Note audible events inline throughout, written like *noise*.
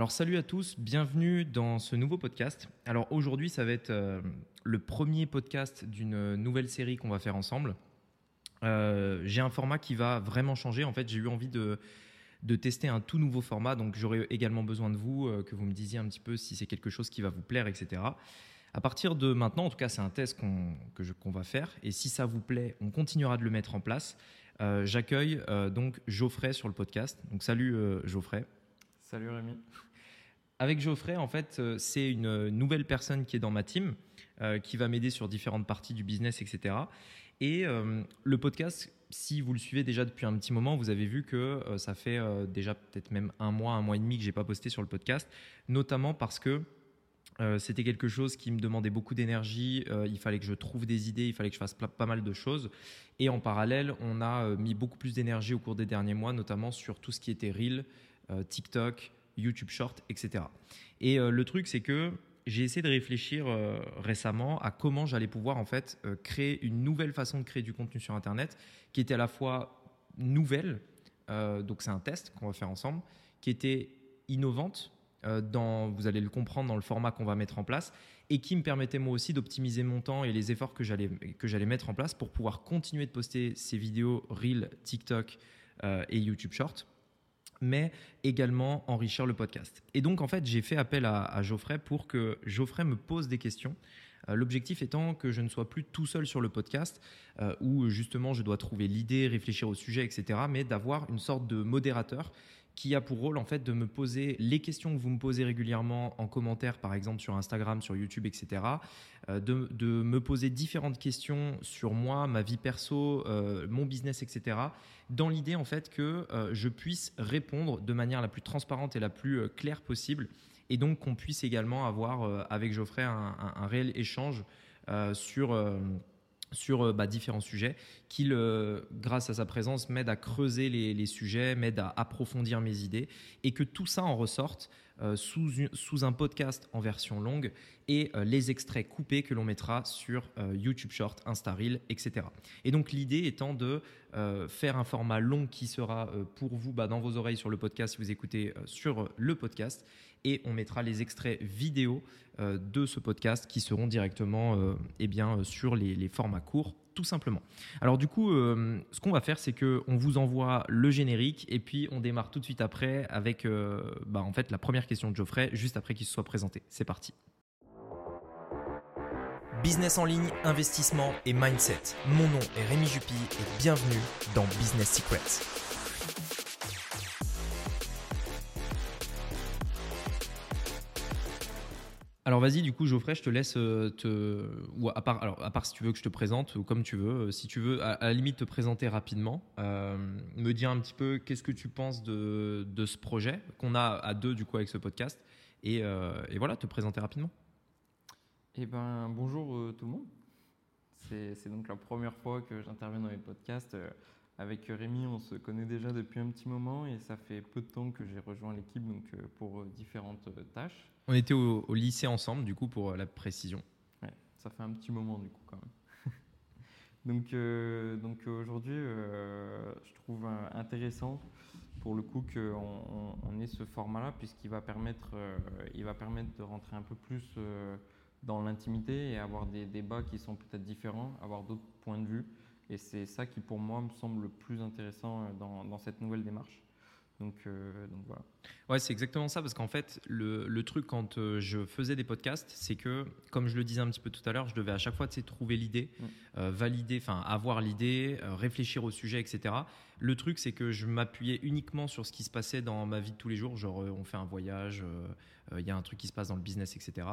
Alors salut à tous, bienvenue dans ce nouveau podcast. Alors aujourd'hui ça va être euh, le premier podcast d'une nouvelle série qu'on va faire ensemble. Euh, j'ai un format qui va vraiment changer. En fait j'ai eu envie de, de tester un tout nouveau format, donc j'aurai également besoin de vous, euh, que vous me disiez un petit peu si c'est quelque chose qui va vous plaire, etc. À partir de maintenant, en tout cas c'est un test qu'on qu'on va faire, et si ça vous plaît, on continuera de le mettre en place. J'accueille donc Geoffrey sur le podcast. Donc salut Geoffrey. Salut Rémi. Avec Geoffrey, en fait, euh, c'est une nouvelle personne qui est dans ma team, euh, qui va m'aider sur différentes parties du business, etc. Et euh, le podcast, si vous le suivez déjà depuis un petit moment, vous avez vu que ça fait déjà peut-être même un mois, un mois et demi que j'ai pas posté sur le podcast, notamment parce que c'était quelque chose qui me demandait beaucoup d'énergie. il fallait que je trouve des idées, il fallait que je fasse pas mal de choses. Et en parallèle, on a mis beaucoup plus d'énergie au cours des derniers mois, notamment sur tout ce qui était Reel, TikTok, YouTube Short, etc. Et euh, le truc, c'est que j'ai essayé de réfléchir euh, récemment à comment j'allais pouvoir en fait euh, créer une nouvelle façon de créer du contenu sur Internet, qui était à la fois nouvelle, donc c'est un test qu'on va faire ensemble, qui était innovante. Dans, vous allez le comprendre dans le format qu'on va mettre en place et qui me permettait moi aussi d'optimiser mon temps et les efforts que j'allais que j'allais mettre en place pour pouvoir continuer de poster ces vidéos Reel, TikTok et YouTube Short mais également enrichir le podcast. Et donc, en fait, j'ai fait appel à, Geoffrey pour que Geoffrey me pose des questions. Euh, l'objectif étant que je ne sois plus tout seul sur le podcast, euh, où justement je dois trouver l'idée, réfléchir au sujet, etc., mais d'avoir une sorte de modérateur qui a pour rôle en fait de me poser les questions que vous me posez régulièrement en commentaire, par exemple sur Instagram, sur YouTube, etc. Euh, de, me poser différentes questions sur moi, ma vie perso, euh, mon business, etc. Dans l'idée en fait que euh, je puisse répondre de manière la plus transparente et la plus claire possible, et donc qu'on puisse également avoir avec Geoffrey un, un réel échange sur sur euh, bah, différents sujets, qu'il, grâce à sa présence, m'aide à creuser les, sujets, m'aide à approfondir mes idées, et que tout ça en ressorte euh, sous, sous, un podcast en version longue et euh, les extraits coupés que l'on mettra sur YouTube Short, Insta Reel, etc. Et donc l'idée étant de faire un format long qui sera pour vous bah, dans vos oreilles sur le podcast si vous écoutez sur le podcast, et on mettra les extraits vidéo euh, de ce podcast qui seront directement euh, eh bien, sur les, formats courts tout simplement. Alors du coup, euh, ce qu'on va faire, c'est que on vous envoie le générique et puis on démarre tout de suite après avec bah, en fait la première question de Geoffrey juste après qu'il se soit présenté. C'est parti. Business en ligne, investissement et mindset. Mon nom est Rémi Jupy et bienvenue dans Business Secrets. Alors vas-y, du coup, Geoffrey, je te laisse euh, te. Ou à part, alors, à part si tu veux que je te présente, ou comme tu veux, euh, si tu veux, à, la limite, te présenter rapidement, euh, me dire un petit peu qu'est-ce que tu penses de, de ce projet qu'on a à deux, du coup, avec ce podcast, et, et voilà, te présenter rapidement. Eh ben, bonjour tout le monde. C'est donc la première fois que j'interviens dans les podcasts. Avec Rémi, on se connaît déjà depuis un petit moment et ça fait peu de temps que j'ai rejoint l'équipe pour différentes tâches. On était au, lycée ensemble, du coup, pour la précision. Ouais, ça fait un petit moment, du coup, quand même. *laughs* donc, euh, donc aujourd'hui, euh, je trouve intéressant, pour le coup, qu'on on, ait ce format-là, puisqu'il va, permettre, euh, va permettre de rentrer un peu plus dans l'intimité et avoir des débats qui sont peut-être différents, avoir d'autres points de vue. Et c'est ça qui, pour moi, me semble le plus intéressant dans cette nouvelle démarche. Donc, donc voilà. Ouais, c'est exactement ça, parce qu'en fait, le, le, truc quand euh, je faisais des podcasts, c'est que, comme je le disais un petit peu tout à l'heure, je devais à chaque fois trouver l'idée, mm. euh, valider, enfin avoir l'idée, euh, réfléchir au sujet, etc. Le truc, c'est que je m'appuyais uniquement sur ce qui se passait dans ma vie de tous les jours, genre on fait un voyage, il y a un truc qui se passe dans le business, etc.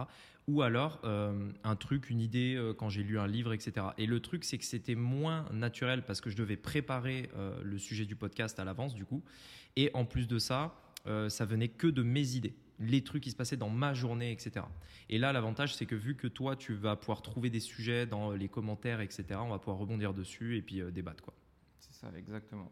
Ou alors un truc, une idée quand j'ai lu un livre, etc. Et le truc, c'est que c'était moins naturel parce que je devais préparer le sujet du podcast à l'avance, du coup. Et en plus de ça, euh, ça venait que de mes idées, les trucs qui se passaient dans ma journée, etc. Et là, l'avantage, c'est que vu que toi, tu vas pouvoir trouver des sujets dans les commentaires, etc., on va pouvoir rebondir dessus et puis euh, débattre. Quoi. C'est ça, exactement.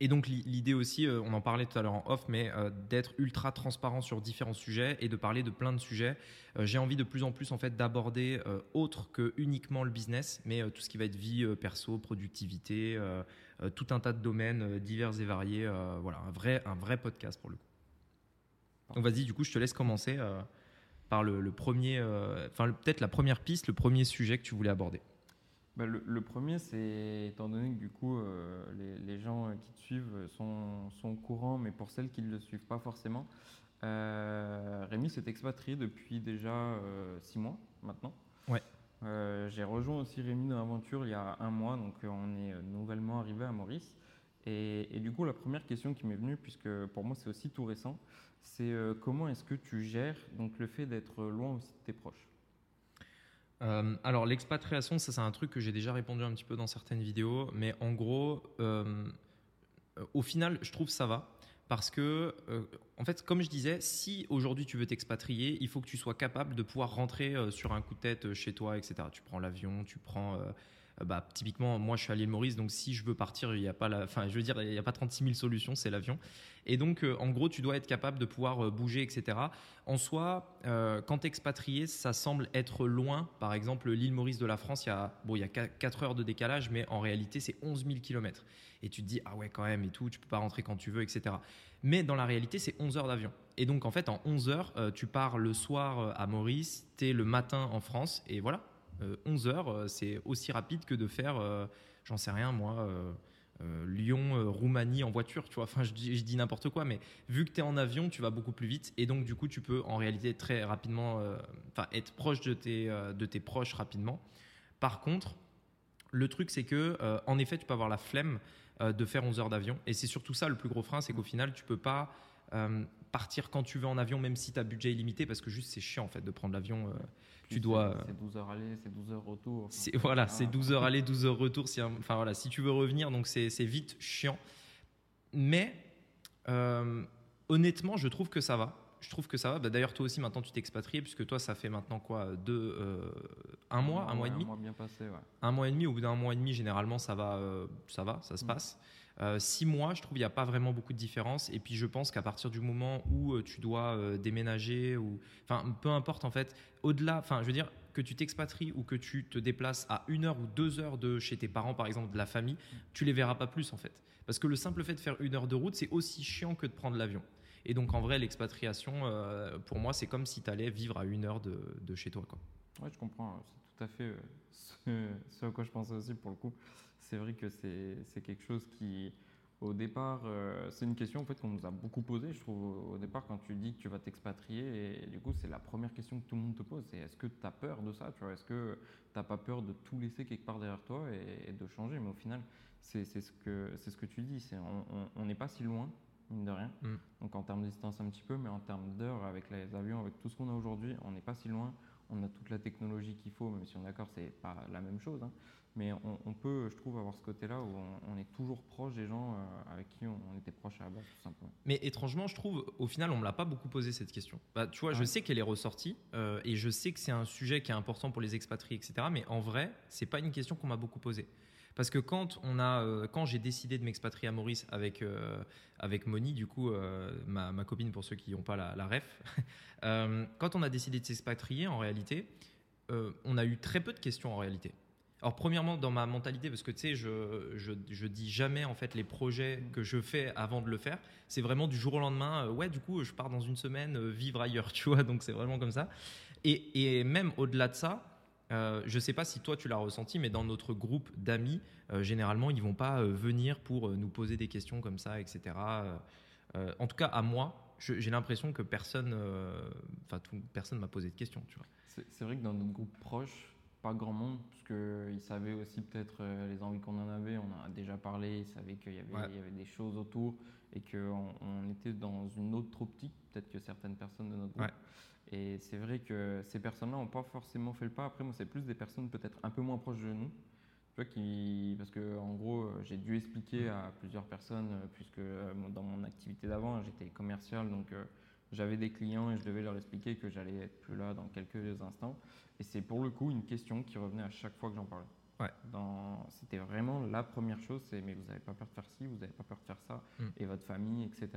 Et donc l'idée aussi, euh, on en parlait tout à l'heure en off, mais d'être ultra transparent sur différents sujets et de parler de plein de sujets. J'ai envie de plus en plus en fait d'aborder autre que uniquement le business, mais tout ce qui va être vie perso, productivité, tout un tas de domaines divers et variés. voilà, un vrai, un vrai podcast pour le coup. Donc vas-y, du coup, je te laisse commencer euh, par le, le premier, euh, enfin peut-être la première piste, le premier sujet que tu voulais aborder. Bah, le, le premier, c'est étant donné que du coup, euh, les, les gens euh, qui te suivent sont, sont au courant, mais pour celles qui ne le suivent pas forcément, euh, Rémi s'est expatrié depuis déjà six mois maintenant. Ouais. J'ai rejoint aussi Rémi dans l'aventure il y a un mois, donc on est nouvellement arrivé à Maurice. Et, et du coup, la première question qui m'est venue, puisque pour moi c'est aussi tout récent, c'est euh, comment est-ce que tu gères donc, le fait d'être loin aussi de tes proches? Euh, alors l'expatriation, ça c'est un truc que j'ai déjà répondu un petit peu dans certaines vidéos, mais en gros, euh, au final, je trouve ça va. Parce que, euh, en fait, comme je disais, si aujourd'hui tu veux t'expatrier, il faut que tu sois capable de pouvoir rentrer sur un coup de tête chez toi, etc. Tu prends l'avion, tu prends. Euh, bah, typiquement, moi je suis à l'île Maurice, donc si je veux partir, il n'y a pas la, enfin, je veux dire, il n'y a pas 36 000 solutions, c'est l'avion. Et donc, euh, en gros, tu dois être capable de pouvoir euh, bouger, etc. En soi, euh, quand expatrié, ça semble être loin. Par exemple, l'île Maurice de la France, il y a, bon, il y a 4 heures de décalage, mais en réalité, c'est 11 000 km. Et tu te dis, ah ouais, quand même, et tout, tu peux pas rentrer quand tu veux, etc. Mais dans la réalité, c'est 11 heures d'avion. Et donc, en fait, en 11 heures, tu pars le soir à Maurice, tu es le matin en France, et voilà. Euh, 11 heures, euh, c'est aussi rapide que de faire, euh, j'en sais rien, moi. euh, euh, Lyon, euh, Roumanie en voiture, tu vois. Enfin, je dis, n'importe quoi, mais vu que tu es en avion, tu vas beaucoup plus vite et donc du coup, tu peux en réalité très rapidement, euh, enfin, être proche de tes, euh, de tes proches rapidement. Par contre, le truc, c'est que, euh, en effet, tu peux avoir la flemme euh, de faire 11 heures d'avion et c'est surtout ça le plus gros frein, c'est qu'au final, tu peux pas euh, partir quand tu veux en avion, même si tu as budget illimité, parce que juste c'est chiant en fait de prendre l'avion. euh, Tu dois, c'est- euh, C'est 12 heures aller, c'est 12 heures retour. enfin, c'est voilà, ah, c'est 12 heures aller, 12 heures retour. Si, enfin voilà, si tu veux revenir, donc c'est c'est vite chiant. Mais euh, honnêtement, je trouve que ça va. Je trouve que ça va. Bah, D'ailleurs, toi aussi, maintenant, tu t'es expatrié, puisque toi, ça fait maintenant quoi deux, euh, Un mois, un mois et demi Un mois bien passé, ouais. un mois et demi, au bout d'un mois et demi, généralement, ça va, euh, ça va, ça se Mm. passe. Euh, six mois, je trouve, il n'y a pas vraiment beaucoup de différence. Et puis, je pense qu'à partir du moment où euh, tu dois euh, déménager ou, enfin, peu importe en fait, au-delà, enfin, je veux dire que tu t'expatries ou que tu te déplaces à une heure ou deux heures de chez tes parents, par exemple, de la famille, tu les verras pas plus en fait. Parce que le simple fait de faire une heure de route, c'est aussi chiant que de prendre l'avion. Et donc, en vrai, l'expatriation, pour moi, c'est comme si tu allais vivre à une heure de, chez toi. Quoi. Ouais, je comprends. C'est tout à fait ce, ce à quoi je pensais aussi pour le coup. C'est vrai que c'est quelque chose qui, au départ, euh, c'est une question en fait qu'on nous a beaucoup posée. Je trouve au départ quand tu dis que tu vas t'expatrier et, du coup c'est la première question que tout le monde te pose. C'est est-ce que tu as peur de ça Est-ce que tu n'as pas peur de tout laisser quelque part derrière toi et, et de changer? Mais au final, c'est ce que ce que tu dis. C'est on n'est pas si loin mine de rien. Mm. Donc en termes de distance un petit peu, mais en termes d'heures avec les avions, avec tout ce qu'on a aujourd'hui, on n'est pas si loin. On a toute la technologie qu'il faut, même si on est d'accord, c'est pas la même chose. hein. Mais on, on peut, je trouve, avoir ce côté-là où on, on est toujours proche des gens euh, avec qui on, on était proche à la base, tout simplement. Mais étrangement, je trouve, au final, on me l'a pas beaucoup posé cette question. Bah, tu vois, je sais qu'elle est ressortie euh, et je sais que c'est un sujet qui est important pour les expatriés, etc. Mais en vrai, c'est pas une question qu'on m'a beaucoup posée. Parce que quand euh, quand j'ai décidé de m'expatrier à Maurice avec euh, avec Moni, du coup, euh, ma, ma copine pour ceux qui n'ont pas la, ref, *laughs* quand on a décidé de s'expatrier, en réalité, on a eu très peu de questions en réalité. Alors premièrement dans ma mentalité parce que tu sais je, je, je dis jamais en fait les projets que je fais avant de le faire c'est vraiment du jour au lendemain ouais du coup je pars dans une semaine vivre ailleurs *laughs* tu vois donc c'est vraiment comme ça et, et même au-delà de ça euh, je sais pas si toi tu l'as ressenti mais dans notre groupe d'amis euh, généralement ils vont pas euh, venir pour nous poser des questions comme ça etc en tout cas à moi j'ai l'impression que personne enfin personne m'a posé de questions tu vois C'est vrai que dans notre groupe proche, pas grand monde, parce qu'ils savaient aussi peut-être les envies qu'on en avait. On en a déjà parlé, ils savaient qu'il y, avait- Ouais. il y avait des choses autour et qu'on on était dans une autre optique, peut-être que certaines personnes de notre groupe. Ouais. Et c'est vrai que ces personnes-là n'ont pas forcément fait le pas. Après, moi, c'est plus des personnes peut-être un peu moins proches de nous. Tu vois, qui, parce que en gros, euh, j'ai dû expliquer à plusieurs personnes, euh, puisque euh, dans mon activité d'avant, j'étais commercial, donc euh, j'avais des clients et je devais leur expliquer que j'allais être plus là dans quelques instants. Et c'est pour le coup une question qui revenait à chaque fois que j'en parlais. Ouais. Dans- C'était vraiment la première chose, c'est mais vous n'avez pas peur de faire ci, vous n'avez pas peur de faire ça, Mm. et votre famille, etc.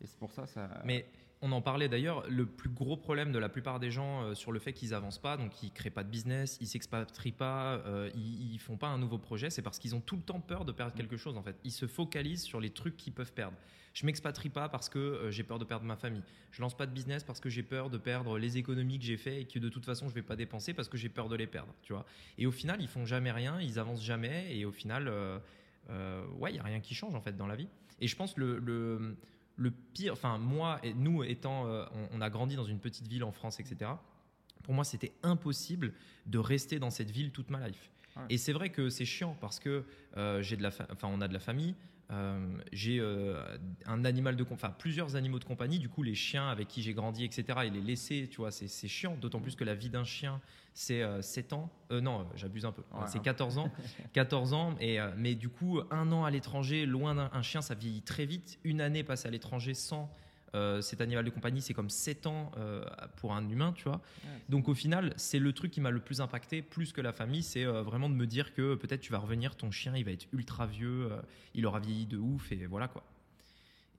Et c'est pour ça, ça. Mais on en parlait d'ailleurs, le plus gros problème de la plupart des gens euh, sur le fait qu'ils avancent pas, donc ils créent pas de business, ils s'expatrient pas, euh, ils, ils font pas un nouveau projet, c'est parce qu'ils ont tout le temps peur de perdre quelque chose en fait. Ils se focalisent sur les trucs qu'ils peuvent perdre. Je m'expatrie pas parce que euh, j'ai peur de perdre ma famille. Je lance pas de business parce que j'ai peur de perdre les économies que j'ai fait et que de toute façon je vais pas dépenser parce que j'ai peur de les perdre, tu vois. Et au final, ils font jamais rien, ils avancent jamais et au final, ouais, il y a rien qui change en fait dans la vie. Et je pense le, le le pire, enfin moi et nous étant, euh, on, on a grandi dans une petite ville en France, etc. Pour moi, c'était impossible de rester dans cette ville toute ma life. Ouais. Et c'est vrai que c'est chiant parce que euh, j'ai de la, enfin on a de la famille. Euh, j'ai euh, un animal de, enfin plusieurs animaux de compagnie. Du coup, les chiens avec qui j'ai grandi, etc. Et les laisser, tu vois, c'est c'est chiant. D'autant plus que la vie d'un chien, c'est euh, 7 ans. Euh, non, j'abuse un peu. Ouais, c'est un 14 ans. *laughs* 14 ans. Et, mais du coup, un an à l'étranger, loin d'un un chien, ça vieillit très vite. Une année passée à l'étranger sans euh, cet animal de compagnie, c'est comme 7 ans euh, pour un humain, tu vois. Ouais, Donc au final, c'est le truc qui m'a le plus impacté, plus que la famille, c'est euh, vraiment de me dire que peut-être tu vas revenir, ton chien, il va être ultra vieux, il aura vieilli de ouf, et voilà quoi.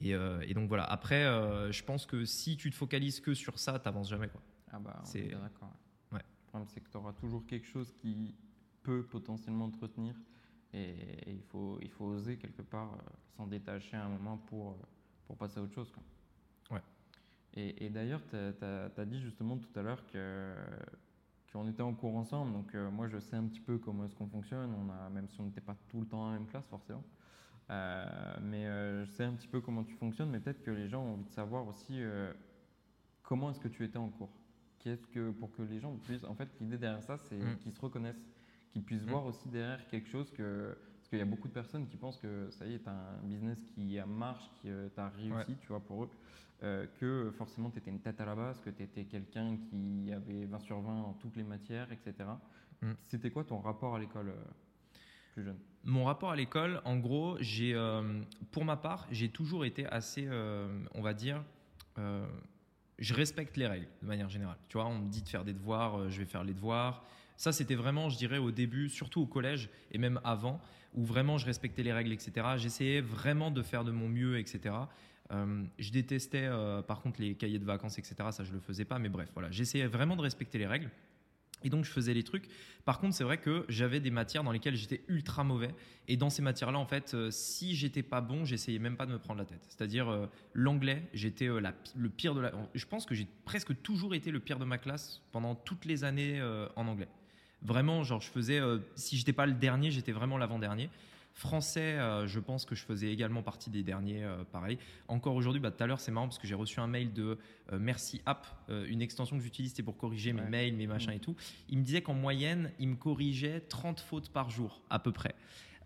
Et, et donc voilà. Après, je pense que si tu te focalises que sur ça, t'avances jamais quoi. Ah bah, on C'est- d'accord. Ouais. Le problème, c'est que tu auras toujours quelque chose qui peut potentiellement te retenir. Et, et il, faut, il faut oser quelque part s'en détacher à un moment pour, pour passer à autre chose. Quoi. Et, et d'ailleurs, tu as, dit justement tout à l'heure que qu'on était en cours ensemble. Donc euh, moi, je sais un petit peu comment est-ce qu'on fonctionne. On a, même si on n'était pas tout le temps dans la même classe, forcément. Euh, mais euh, je sais un petit peu comment tu fonctionnes. Mais peut-être que les gens ont envie de savoir aussi comment est-ce que tu étais en cours? Qu'est-ce que pour que les gens puissent, en fait, l'idée derrière ça, c'est Mm. qu'ils se reconnaissent, qu'ils puissent Mm. voir aussi derrière quelque chose que parce qu'il y a beaucoup de personnes qui pensent que ça y est, tu as un business qui marche, qui euh, t'a réussi, tu vois, pour eux, euh, que forcément tu étais une tête à la base, que tu étais quelqu'un qui avait 20 sur 20 en toutes les matières, etc. Mm. C'était quoi ton rapport à l'école euh, plus jeune? Mon rapport à l'école, en gros, j'ai, euh, pour ma part, j'ai toujours été assez, euh, on va dire, euh, je respecte les règles de manière générale. Tu vois, on me dit de faire des devoirs, euh, je vais faire les devoirs. Ça, c'était vraiment, je dirais, au début, surtout au collège et même avant, où vraiment je respectais les règles, etc. J'essayais vraiment de faire de mon mieux, etc. Euh, je détestais, euh, par contre, les cahiers de vacances, etc. Ça, je le faisais pas, mais bref, voilà. J'essayais vraiment de respecter les règles. Et donc, je faisais les trucs. Par contre, c'est vrai que j'avais des matières dans lesquelles j'étais ultra mauvais. Et dans ces matières-là, en fait, euh, si j'étais pas bon, j'essayais même pas de me prendre la tête. C'est-à-dire, l'anglais, j'étais le pire de la. Je pense que j'ai presque toujours été le pire de ma classe pendant toutes les années en anglais. Vraiment, genre, je faisais. euh, si j'étais pas le dernier, j'étais vraiment l'avant-dernier. Français, euh, je pense que je faisais également partie des derniers, euh, pareil. Encore aujourd'hui, bah, tout à l'heure, c'est marrant parce que j'ai reçu un mail de euh, Merci App, euh, une extension que j'utilise, c'était pour corriger mes Ouais. mails, mes machins et tout. Il me disait qu'en moyenne, il me corrigeait 30 fautes par jour, à peu près.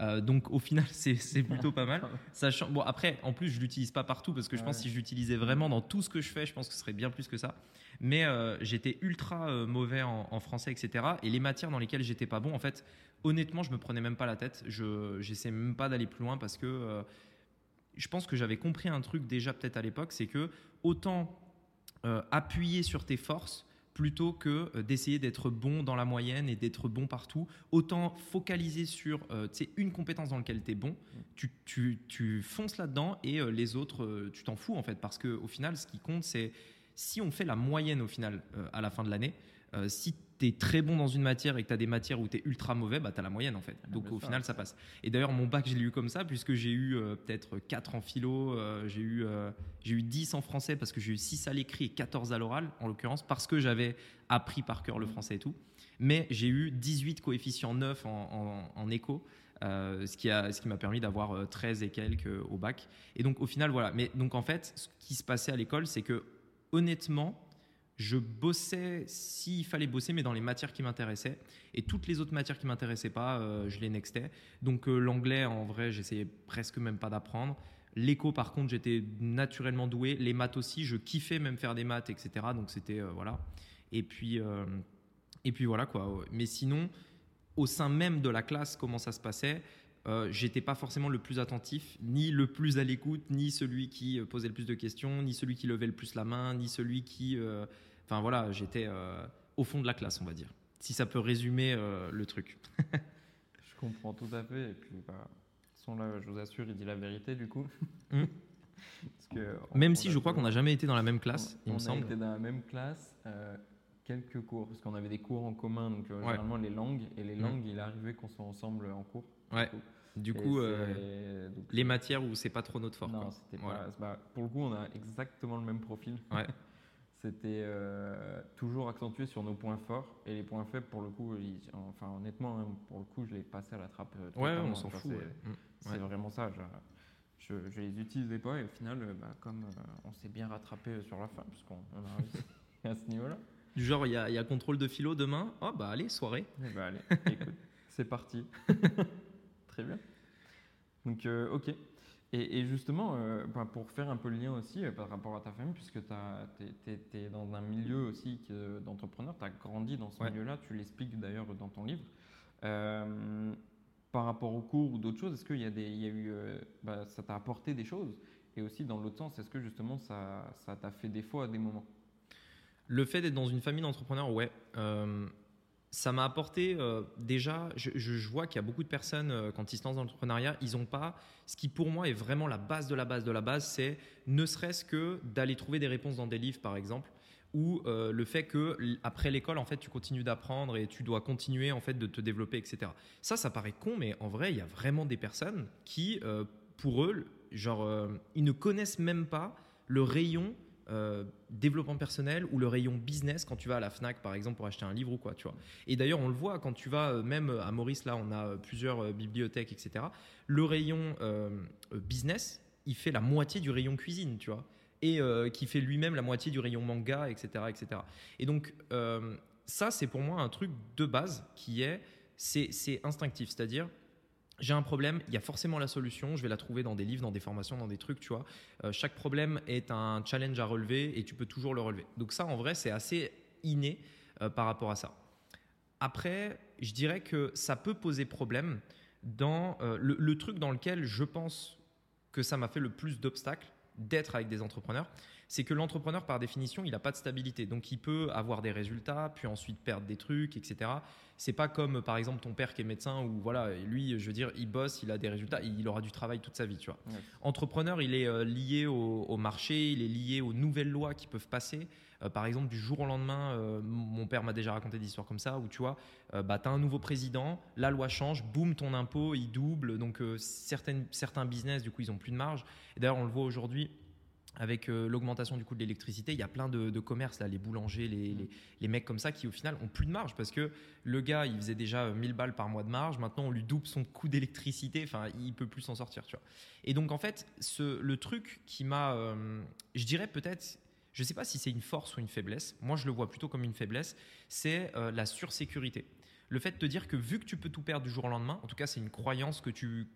Euh, donc au final, *laughs* c'est plutôt pas mal. *laughs* Sachant, bon, après, en plus, je l'utilise pas partout parce que je pense que si je l'utilisais vraiment dans tout ce que je fais, je pense que ce serait bien plus que ça. Mais euh, j'étais ultra euh, mauvais en, en français, etc. Et les matières dans lesquelles j'étais pas bon, en fait, honnêtement, je me prenais même pas la tête. Je j'essaie même pas d'aller plus loin parce que je pense que j'avais compris un truc déjà peut-être à l'époque, c'est que autant appuyer sur tes forces plutôt que euh, d'essayer d'être bon dans la moyenne et d'être bon partout, autant focaliser sur euh, une compétence dans laquelle tu es bon, tu, tu, tu fonces là-dedans et euh, les autres, euh, tu t'en fous en fait, parce qu'au final, ce qui compte, c'est si on fait la moyenne au final à la fin de l'année, si tu es très bon dans une matière et que tu as des matières où tu es ultra mauvais, bah, tu as la moyenne en fait. Ah, Donc au final, ça passe. Et d'ailleurs, mon bac, je l'ai eu comme ça, puisque j'ai eu euh, peut-être 4 en philo, euh, j'ai eu, euh, j'ai eu 10 en français parce que j'ai eu 6 à l'écrit et 14 à l'oral, en l'occurrence, parce que j'avais appris par cœur le français et tout. Mais j'ai eu 18 coefficients 9 en, en, euh, ce qui a- ce qui m'a permis d'avoir euh, 13 et quelques au bac. Et donc au final, voilà. Mais donc en fait, ce qui se passait à l'école, c'est que honnêtement, je bossais s'il fallait bosser, mais dans les matières qui m'intéressaient. Et toutes les autres matières qui m'intéressaient pas, euh, je les nextais. Donc euh, l'anglais, en vrai, j'essayais presque même pas d'apprendre. L'éco, par contre, j'étais naturellement doué. Les maths aussi, je kiffais même faire des maths, etc. Donc c'était euh, voilà. Et puis et puis voilà quoi. Mais sinon, au sein même de la classe, comment ça se passait J'étais pas forcément le plus attentif, ni le plus à l'écoute, ni celui qui posait le plus de questions, ni celui qui levait le plus la main, ni celui qui. Enfin voilà, j'étais euh, au fond de la classe, on va dire. Si ça peut résumer euh, le truc. *laughs* Je comprends tout à fait. Et puis, bah, façon, là, je vous assure, il dit la vérité du coup. *laughs* Parce que Même on- si on je crois qu'on n'a jamais été dans la même classe, on, il me on semble. a été dans la même classe, euh, quelques cours, parce qu'on avait des cours en commun, donc Ouais. généralement les langues, et les Mhm. langues, il est arrivé qu'on soit ensemble en cours. Ouais. Du coup, euh, donc, les matières où c'est pas trop notre fort. Non, quoi. Voilà. bah, pour le coup, on a exactement le même profil. Ouais. *laughs* c'était euh, toujours accentué sur nos points forts et les points faibles, pour le coup, ils- enfin honnêtement, hein, pour le coup, je l'ai passé à la trappe. euh, Ouais, on s'en Enfin, fout. c'est- ouais. Mm. Ouais. vraiment ça. Je, je, je les utilisais pas et au final, euh, bah, comme euh, on s'est bien rattrapé sur la fin, puisqu'on on a réussi *laughs* à ce niveau-là. Du genre, il y, y a contrôle de philo demain. Oh, bah allez, soirée. Eh ben, allez, écoute, c'est parti. *laughs* Très bien. Donc, ok. Et, et justement, euh, bah, pour faire un peu le lien aussi euh, par rapport à ta famille, puisque tu es, dans un milieu aussi d'entrepreneur, tu as grandi dans ce Ouais. milieu-là, tu l'expliques d'ailleurs dans ton livre. Euh, par rapport au cours ou d'autres choses, est-ce qu'il y a des, il y a eu, bah, ça t'a apporté des choses? Et aussi, dans l'autre sens, est-ce que justement ça ça t'a fait défaut à des moments? Le fait d'être dans une famille d'entrepreneurs, ouais. Ça m'a apporté euh, déjà, je, vois qu'il y a beaucoup de personnes, euh, quand ils se lancent dans l'entrepreneuriat, ils n'ont pas, ce qui pour moi est vraiment la base de la base de la base, c'est ne serait-ce que d'aller trouver des réponses dans des livres, par exemple, ou euh, le fait que après l'école, en fait, tu continues d'apprendre et tu dois continuer en fait de te développer, etc. Ça, ça paraît con, mais en vrai, il y a vraiment des personnes qui, pour eux, genre, ils ne connaissent même pas le rayon euh, développement personnel ou le rayon business quand tu vas à la Fnac par exemple pour acheter un livre ou quoi tu vois. Et d'ailleurs on le voit quand tu vas euh, même à Maurice là on a euh, plusieurs euh, bibliothèques etc le rayon euh, euh, business il fait la moitié du rayon cuisine tu vois. Et euh, qui fait lui-même la moitié du rayon manga etc etc et donc euh, ça c'est pour moi un truc de base qui est c'est instinctif c'est à dire j'ai un problème, il y a forcément la solution, je vais la trouver dans des livres, dans des formations, dans des trucs, tu vois. Euh, chaque problème est un challenge à relever et tu peux toujours le relever. Donc ça, en vrai, c'est assez inné euh, par rapport à ça. Après, je dirais que ça peut poser problème dans euh, le, le truc dans lequel je pense que ça m'a fait le plus d'obstacles d'être avec des entrepreneurs, c'est que l'entrepreneur, par définition, il n'a pas de stabilité. Donc, il peut avoir des résultats, puis ensuite perdre des trucs, etc. C'est pas comme, par exemple, ton père qui est médecin, où voilà, lui, je veux dire, il bosse, il a des résultats, il aura du travail toute sa vie, tu vois. Ouais. Entrepreneur, il est euh, lié au, au marché, il est lié aux nouvelles lois qui peuvent passer. Euh, par exemple, du jour au lendemain, euh, mon père m'a déjà raconté des histoires comme ça, où tu vois, bah, tu as un nouveau président, la loi change, boum, ton impôt, il double. Donc, certaines, certains business, du coup, ils ont plus de marge. Et d'ailleurs, on le voit aujourd'hui avec euh, l'augmentation du coût de l'électricité, il y a plein de, de commerces, là, les boulangers, les, les, les mecs comme ça, qui au final ont plus de marge parce que le gars, il faisait déjà euh, 1000 balles par mois de marge, maintenant on lui double son coût d'électricité, enfin, il peut plus s'en sortir, tu vois. Et donc, en fait, ce, le truc qui m'a, euh, je dirais peut-être, je sais pas si c'est une force ou une faiblesse, moi je le vois plutôt comme une faiblesse, c'est euh, la sursécurité le fait de te dire que vu que tu peux tout perdre du jour au lendemain, en tout cas c'est une croyance que,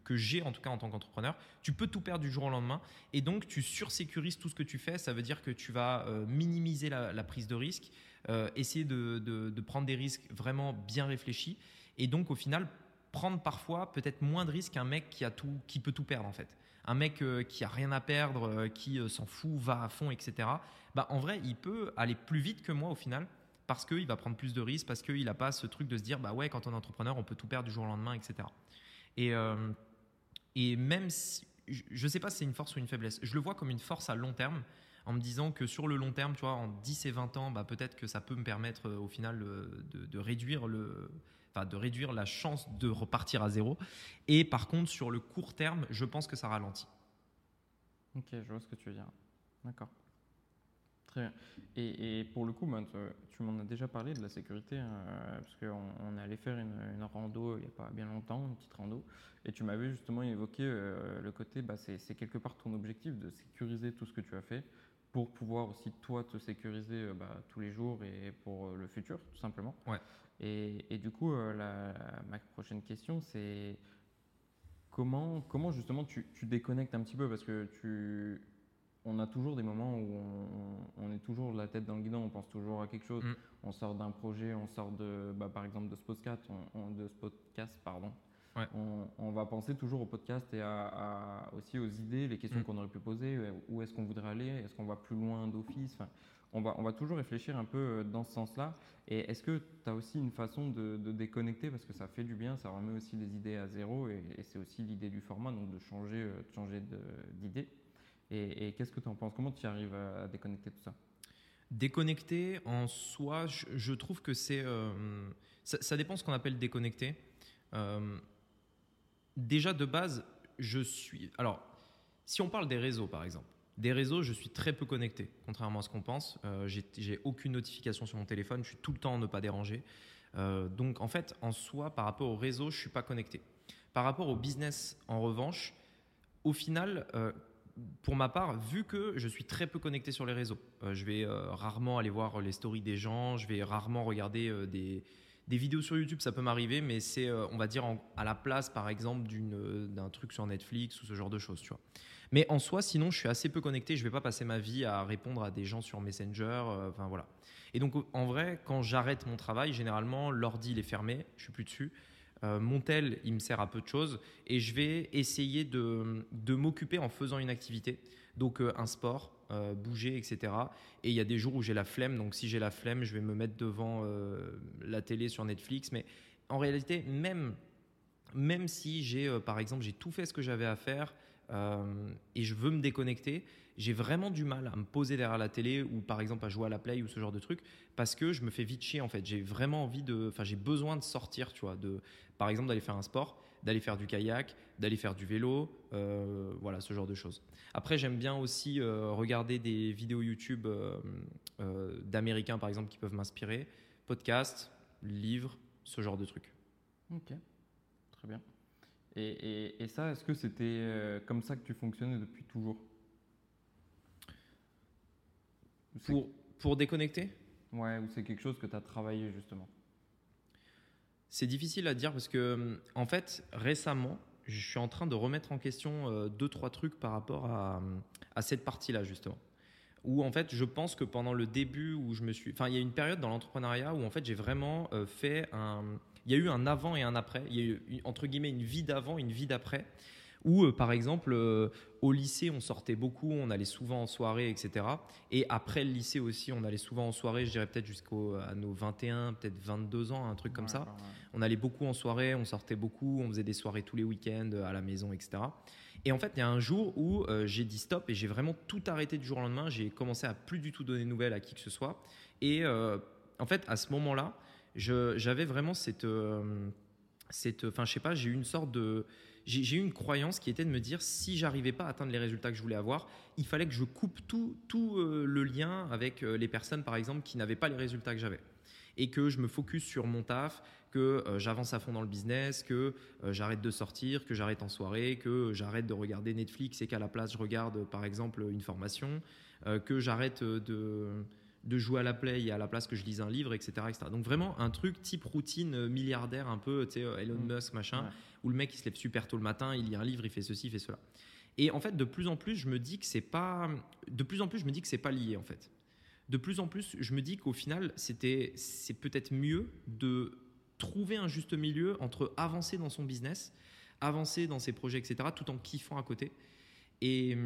que j'ai en tout cas en tant qu'entrepreneur, tu peux tout perdre du jour au lendemain et donc tu sursécurises tout ce que tu fais, ça veut dire que tu vas euh, minimiser la, prise de risque, euh, essayer de, de, prendre des risques vraiment bien réfléchis et donc au final prendre parfois peut-être moins de risques qu'un mec qui, a tout, qui peut tout perdre en fait. Un mec euh, qui a rien à perdre, qui s'en fout, va à fond, etc. Bah, en vrai, il peut aller plus vite que moi au final parce qu'il va prendre plus de risques, parce qu'il n'a pas ce truc de se dire, bah ouais, quand on est entrepreneur, on peut tout perdre du jour au lendemain, etc. Et, euh, et même si, je ne sais pas si c'est une force ou une faiblesse, je le vois comme une force à long terme, en me disant que sur le long terme, tu vois, en 10 et 20 ans, bah, peut-être que ça peut me permettre au final de, de, réduire le, enfin, de réduire la chance de repartir à zéro. Et par contre, sur le court terme, je pense que ça ralentit. Ok, je vois ce que tu veux dire. D'accord. Très bien. Et, et, pour le coup, ben, tu m'en as déjà parlé de la sécurité, euh, parce qu'on on est allé faire une, une, rando il n'y a pas bien longtemps, une petite rando, et tu m'avais justement évoqué euh, le côté, bah, c'est quelque part ton objectif de sécuriser tout ce que tu as fait pour pouvoir aussi toi te sécuriser bah, tous les jours et pour le futur, tout simplement. Ouais. Et, et, du coup, euh, la, ma prochaine question, c'est comment, comment justement tu, tu déconnectes un petit peu, parce que tu on a toujours des moments où on, on, est toujours la tête dans le guidon, on pense toujours à quelque chose. Mm. On sort d'un projet, on sort de, bah, par exemple de ce podcast, on, de ce podcast, pardon. Ouais. On, va penser toujours au podcast et à, à, aussi aux idées, les questions Mm. qu'on aurait pu poser, où est-ce qu'on voudrait aller, est-ce qu'on va plus loin d'office. Enfin, on, va, on va toujours réfléchir un peu euh, dans ce sens-là. Et est-ce que tu as aussi une façon de, de, déconnecter parce que ça fait du bien, ça remet aussi les idées à zéro et, et c'est aussi l'idée du format, donc de changer, euh, de changer d'idée. Et, qu'est-ce que tu en penses? Comment tu arrives à déconnecter tout ça? Déconnecter en soi, je, trouve que c'est. Euh, ça, dépend ce qu'on appelle déconnecter. Euh, déjà de base, je suis. Alors, si on parle des réseaux par exemple, des réseaux, je suis très peu connecté, contrairement à ce qu'on pense. Euh, j'ai aucune notification sur mon téléphone, je suis tout le temps ne pas déranger. Euh, donc en fait, en soi, par rapport au réseau, je suis pas connecté. Par rapport au business, en revanche, au final, pour ma part, vu que je suis très peu connecté sur les réseaux, je vais rarement aller voir les stories des gens, je vais rarement regarder des, des vidéos sur YouTube, ça peut m'arriver, mais c'est, on va dire, à la place, par exemple, d'un truc sur Netflix ou ce genre de choses, tu vois. Mais en soi, sinon, je suis assez peu connecté. Je ne vais pas passer ma vie à répondre à des gens sur Messenger. enfin voilà. Et donc, en vrai, quand j'arrête mon travail, généralement, l'ordi, il est fermé, je suis plus dessus. Euh, mon il me sert à peu de choses et je vais essayer de, de m'occuper en faisant une activité. Donc, euh, un sport, euh, bouger, etc. Et il y a des jours où j'ai la flemme. Donc, si j'ai la flemme, je vais me mettre devant la télé sur Netflix. Mais en réalité, même, même si j'ai, par exemple, j'ai tout fait ce que j'avais à faire et je veux me déconnecter, j'ai vraiment du mal à me poser derrière la télé ou par exemple à jouer à la play ou ce genre de truc parce que je me fais vite chier en fait. J'ai vraiment envie de, enfin j'ai besoin de sortir, tu vois, de, par exemple d'aller faire un sport, d'aller faire du kayak, d'aller faire du vélo, euh, voilà ce genre de choses. Après j'aime bien aussi euh, regarder des vidéos YouTube euh, d'Américains par exemple qui peuvent m'inspirer, podcasts, livres, ce genre de trucs. Ok, très bien. Et, et ça, est-ce que c'était comme ça que tu fonctionnais depuis toujours? Pour, pour déconnecter? Ouais, ou c'est quelque chose que tu as travaillé justement? C'est difficile à dire parce que, euh, en fait, récemment, je suis en train de remettre en question euh, deux, trois trucs par rapport à, à cette partie-là, justement. Où, en fait, je pense que pendant le début où je me suis. Enfin, il y a une période dans l'entrepreneuriat où, en fait, j'ai vraiment euh, fait un. Il y a eu un avant et un après. Il y a eu, entre guillemets, une vie d'avant, une vie d'après. Où, par exemple, au lycée, on sortait beaucoup, on allait souvent en soirée, etc. Et après le lycée aussi, on allait souvent en soirée, je dirais peut-être jusqu'à nos 21, peut-être 22 ans, un truc comme ça. On allait beaucoup en soirée, on sortait beaucoup, on faisait des soirées tous les week-ends à la maison, etc. Et en fait, il y a un jour où euh, j'ai dit stop et j'ai vraiment tout arrêté du jour au lendemain. J'ai commencé à plus du tout donner de nouvelles à qui que ce soit. Et euh, en fait, à ce moment-là, j'avais vraiment cette, euh, cette, enfin, je sais pas, j'ai eu une sorte de j'ai eu une croyance qui était de me dire si j'arrivais pas à atteindre les résultats que je voulais avoir, il fallait que je coupe tout, tout euh, le lien avec euh, les personnes, par exemple, qui n'avaient pas les résultats que j'avais. Et que je me focus sur mon taf, que euh, j'avance à fond dans le business, que j'arrête de sortir, que j'arrête en soirée, que j'arrête de regarder Netflix et qu'à la place je regarde, par exemple, une formation, que j'arrête de de jouer à la play et à la place que je lise un livre, etc., etc. Donc vraiment un truc type routine milliardaire, un peu, tu sais, Elon mm. Musk, machin, où le mec il se lève super tôt le matin, il lit un livre, il fait ceci, il fait cela. Et en fait, de plus en plus, je me dis que c'est pas, de plus en plus, je me dis que c'est pas lié en fait. De plus en plus, je me dis qu'au final, c'était, c'est peut-être mieux de trouver un juste milieu entre avancer dans son business, avancer dans ses projets, etc., tout en kiffant à côté. Et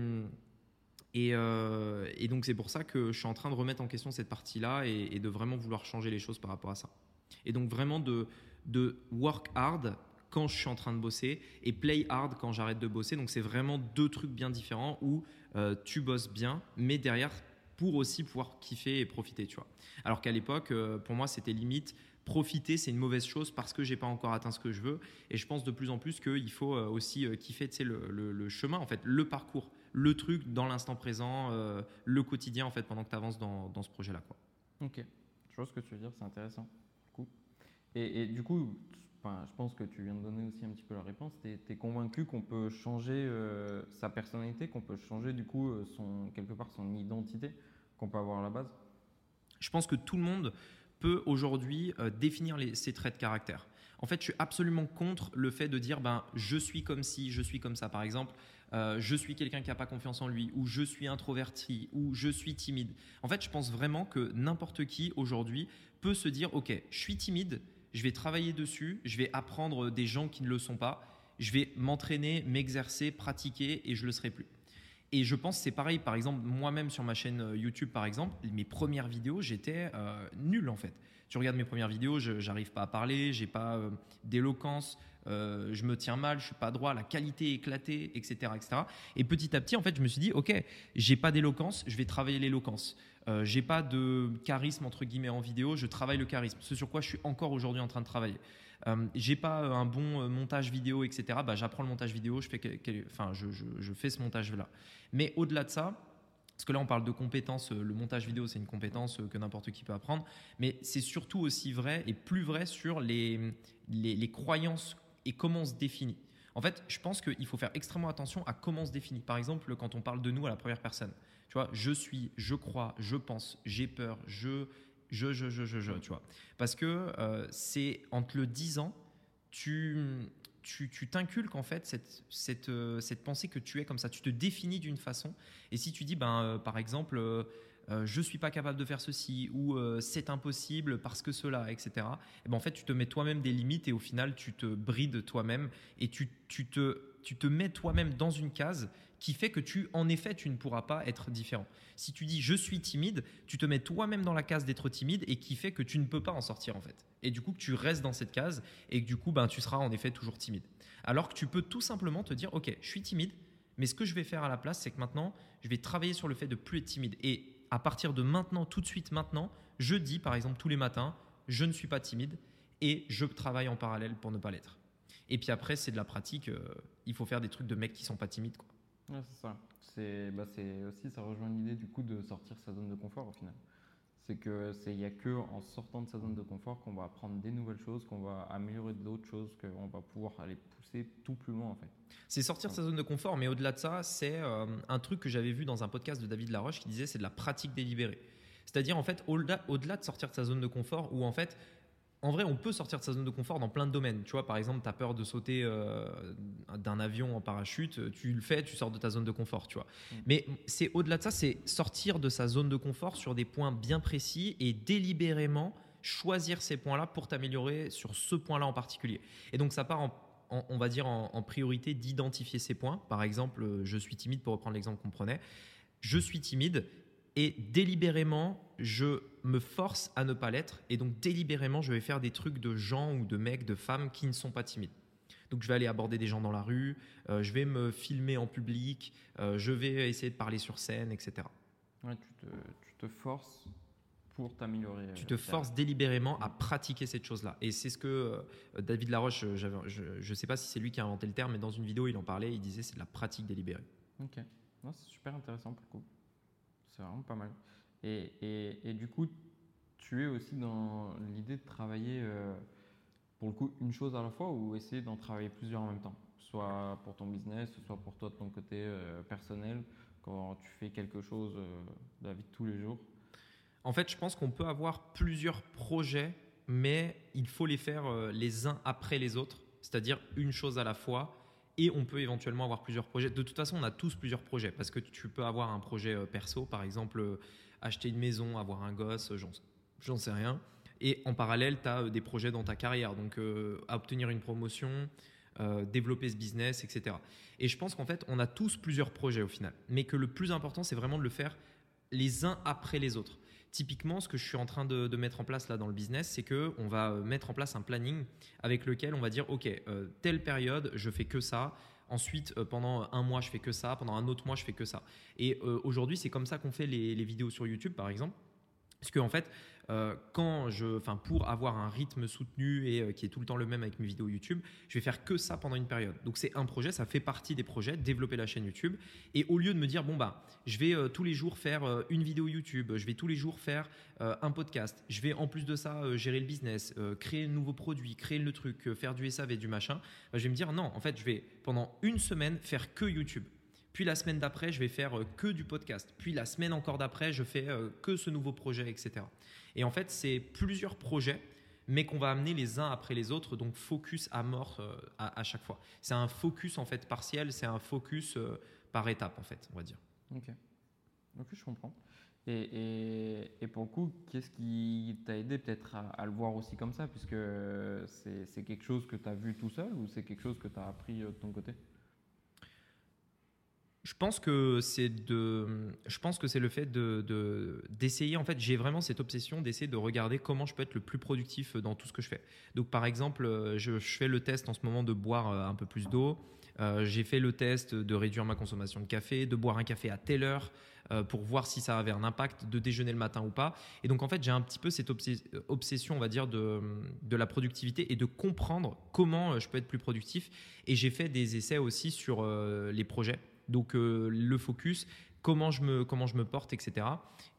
et, euh, et, donc c'est pour ça que je suis en train de remettre en question cette partie-là et, de vraiment vouloir changer les choses par rapport à ça. Et donc vraiment de, work hard quand je suis en train de bosser et play hard quand j'arrête de bosser. Donc c'est vraiment deux trucs bien différents où euh, tu bosses bien, mais derrière pour aussi pouvoir kiffer et profiter, tu vois. Alors qu'à l'époque, euh, pour moi, c'était limite profiter, c'est une mauvaise chose parce que j'ai pas encore atteint ce que je veux. Et je pense de plus en plus qu'il faut aussi kiffer, le, le, chemin, en fait, le parcours le truc dans l'instant présent, euh, le quotidien en fait pendant que tu avances dans, dans ce projet-là. Quoi. Ok, je vois ce que tu veux dire, c'est intéressant. Et, et, du coup, enfin, je pense que tu viens de donner aussi un petit peu la réponse. Tu es, convaincu qu'on peut changer euh, sa personnalité, qu'on peut changer du coup euh, son, quelque part son identité qu'on peut avoir à la base? Je pense que tout le monde peut aujourd'hui définir les, ses traits de caractère. En fait, je suis absolument contre le fait de dire ben, je suis comme si, je suis comme ça. Par exemple, euh, je suis quelqu'un qui n'a pas confiance en lui, ou je suis introverti, ou je suis timide. En fait, je pense vraiment que n'importe qui aujourd'hui peut se dire, OK, je suis timide, je vais travailler dessus, je vais apprendre des gens qui ne le sont pas, je vais m'entraîner, m'exercer, pratiquer, et je le serai plus. Et je pense c'est pareil, par exemple, moi-même sur ma chaîne euh, YouTube, par exemple, mes premières vidéos, j'étais euh, nul en fait. Tu regardes mes premières vidéos, je n'arrive pas à parler, j'ai pas euh, d'éloquence, je me tiens mal, je suis pas droit, la qualité est éclatée, etc., etc. Et petit à petit, en fait, je me suis dit, ok, j'ai pas d'éloquence, je vais travailler l'éloquence. j'ai pas de charisme entre guillemets en vidéo, je travaille le charisme. Ce sur quoi je suis encore aujourd'hui en train de travailler. Euh, j'ai pas un bon euh, montage vidéo, etc. Bah, j'apprends le montage vidéo, je fais, enfin, je, fais ce montage-là. Mais au-delà de ça, parce que là, on parle de compétences. Euh, le montage vidéo, c'est une compétence que n'importe qui peut apprendre. Mais c'est surtout aussi vrai et plus vrai sur les, les, les, croyances et comment on se définit. En fait, je pense qu'il faut faire extrêmement attention à comment on se définit. Par exemple, quand on parle de nous à la première personne. Tu vois, je suis, je crois, je pense, j'ai peur, je, je, je, je, je, je, tu vois. Parce que euh, c'est entre le 10 ans, tu tu t'inculques en fait cette, cette, euh, cette, pensée que tu es comme ça. Tu te définis d'une façon. Et si tu dis, ben, euh, par exemple, je ne suis pas capable de faire ceci ou c'est impossible parce que cela, etc. Et eh ben, en fait, tu te mets toi-même des limites et au final, tu te brides toi-même et tu, tu, te, tu te mets toi-même dans une case qui fait que tu, en effet, tu ne pourras pas être différent. Si tu dis je suis timide, tu te mets toi-même dans la case d'être timide et qui fait que tu ne peux pas en sortir en fait. Et du coup, que tu restes dans cette case et que du coup, ben, tu seras en effet toujours timide. Alors que tu peux tout simplement te dire ok, je suis timide, mais ce que je vais faire à la place, c'est que maintenant, je vais travailler sur le fait de plus être timide. Et à partir de maintenant, tout de suite maintenant, je dis par exemple tous les matins, je ne suis pas timide et je travaille en parallèle pour ne pas l'être. Et puis après, c'est de la pratique. Euh, il faut faire des trucs de mecs qui sont pas timides. Quoi. Ouais, c'est ça. C'est bah, aussi, ça rejoint l'idée du coup de sortir sa zone de confort au final. C'est que c'est il y a que en sortant de sa zone de confort qu'on va apprendre des nouvelles choses, qu'on va améliorer d'autres choses, qu'on va pouvoir aller pousser tout plus loin en fait. C'est sortir de sa zone de confort, mais au-delà de ça, c'est euh, un truc que j'avais vu dans un podcast de David Laroche qui disait c'est de la pratique délibérée. C'est-à-dire en fait au-delà au-delà de sortir de sa zone de confort où en fait en vrai, on peut sortir de sa zone de confort dans plein de domaines. Tu vois, par exemple, tu as peur de sauter euh, d'un avion en parachute, tu le fais, tu sors de ta zone de confort, tu vois. Mm. Mais c'est au-delà de ça, c'est sortir de sa zone de confort sur des points bien précis et délibérément choisir ces points-là pour t'améliorer sur ce point-là en particulier. Et donc, ça part on va dire en, priorité d'identifier ces points. Par exemple, euh, je suis timide, pour reprendre l'exemple qu'on prenait. Je suis timide et délibérément, je me force à ne pas l'être. Et donc, délibérément, je vais faire des trucs de gens ou de mecs, de femmes qui ne sont pas timides. Donc, je vais aller aborder des gens dans la rue, euh, je vais me filmer en public, euh, je vais essayer de parler sur scène, etc. Ouais, tu, te, forces pour t'améliorer. Tu te forces délibérément à pratiquer cette chose-là. Et c'est ce que euh, David Laroche, je ne sais pas si c'est lui qui a inventé le terme, mais dans une vidéo, il en parlait, il disait c'est de la pratique délibérée. Ok, c'est super intéressant pour le coup. C'est vraiment pas mal. Et, et, du coup, tu es aussi dans l'idée de travailler, euh, pour le coup, une chose à la fois ou essayer d'en travailler plusieurs en même temps? Soit pour ton business, soit pour toi de ton côté euh, personnel, quand tu fais quelque chose euh, de la vie de tous les jours? En fait, je pense qu'on peut avoir plusieurs projets, mais il faut les faire les uns après les autres, c'est-à-dire une chose à la fois et on peut éventuellement avoir plusieurs projets. De toute façon, on a tous plusieurs projets parce que tu peux avoir un projet euh, perso, par exemple euh, acheter une maison, avoir un gosse, j'en sais rien. Et en parallèle, tu as euh, des projets dans ta carrière, donc obtenir une promotion, développer ce business, etc. Et je pense qu'en fait, on a tous plusieurs projets au final, mais que le plus important, c'est vraiment de le faire les uns après les autres. Typiquement, ce que je suis en train de, mettre en place là dans le business, c'est que on va euh, mettre en place un planning avec lequel on va dire, ok, euh, telle période, je fais que ça. Ensuite, euh, pendant un mois, je fais que ça. Pendant un autre mois, je fais que ça. Et aujourd'hui, c'est comme ça qu'on fait les, les, vidéos sur YouTube, par exemple. Parce qu'en en fait, euh, quand je, enfin, pour avoir un rythme soutenu et euh, qui est tout le temps le même avec mes vidéos YouTube, je vais faire que ça pendant une période. Donc c'est un projet, ça fait partie des projets, développer la chaîne YouTube. Et au lieu de me dire bon bah, je vais euh, tous les jours faire une vidéo YouTube, je vais tous les jours faire un podcast, je vais en plus de ça gérer le business, créer un nouveau produit, créer le truc, faire du SAV, du machin, bah, je vais me dire non, en fait, je vais pendant une semaine faire que YouTube. Puis la semaine d'après, je vais faire que du podcast. Puis la semaine encore d'après, je fais que ce nouveau projet, etc. Et en fait, c'est plusieurs projets, mais qu'on va amener les uns après les autres, donc focus à mort euh, à, chaque fois. C'est un focus en fait partiel, c'est un focus euh, par étape en fait, on va dire. Ok, ok, je comprends. Et, et, pour le coup, qu'est-ce qui t'a aidé peut-être à, le voir aussi comme ça, puisque c'est quelque chose que tu as vu tout seul ou c'est quelque chose que tu as appris euh, de ton côté? Je pense que c'est de, je pense que c'est le fait de d'essayer. en fait, j'ai vraiment cette obsession d'essayer de regarder comment je peux être le plus productif dans tout ce que je fais. Donc, par exemple, je, je fais le test en ce moment de boire un peu plus d'eau. Euh, j'ai fait le test de réduire ma consommation de café, de boire un café à telle heure euh, pour voir si ça avait un impact, de déjeuner le matin ou pas. Et donc en fait, j'ai un petit peu cette obsession, on va dire, de, de la productivité et de comprendre comment euh, je peux être plus productif. Et j'ai fait des essais aussi sur les projets. Donc le focus, comment je me, comment je me porte, etc.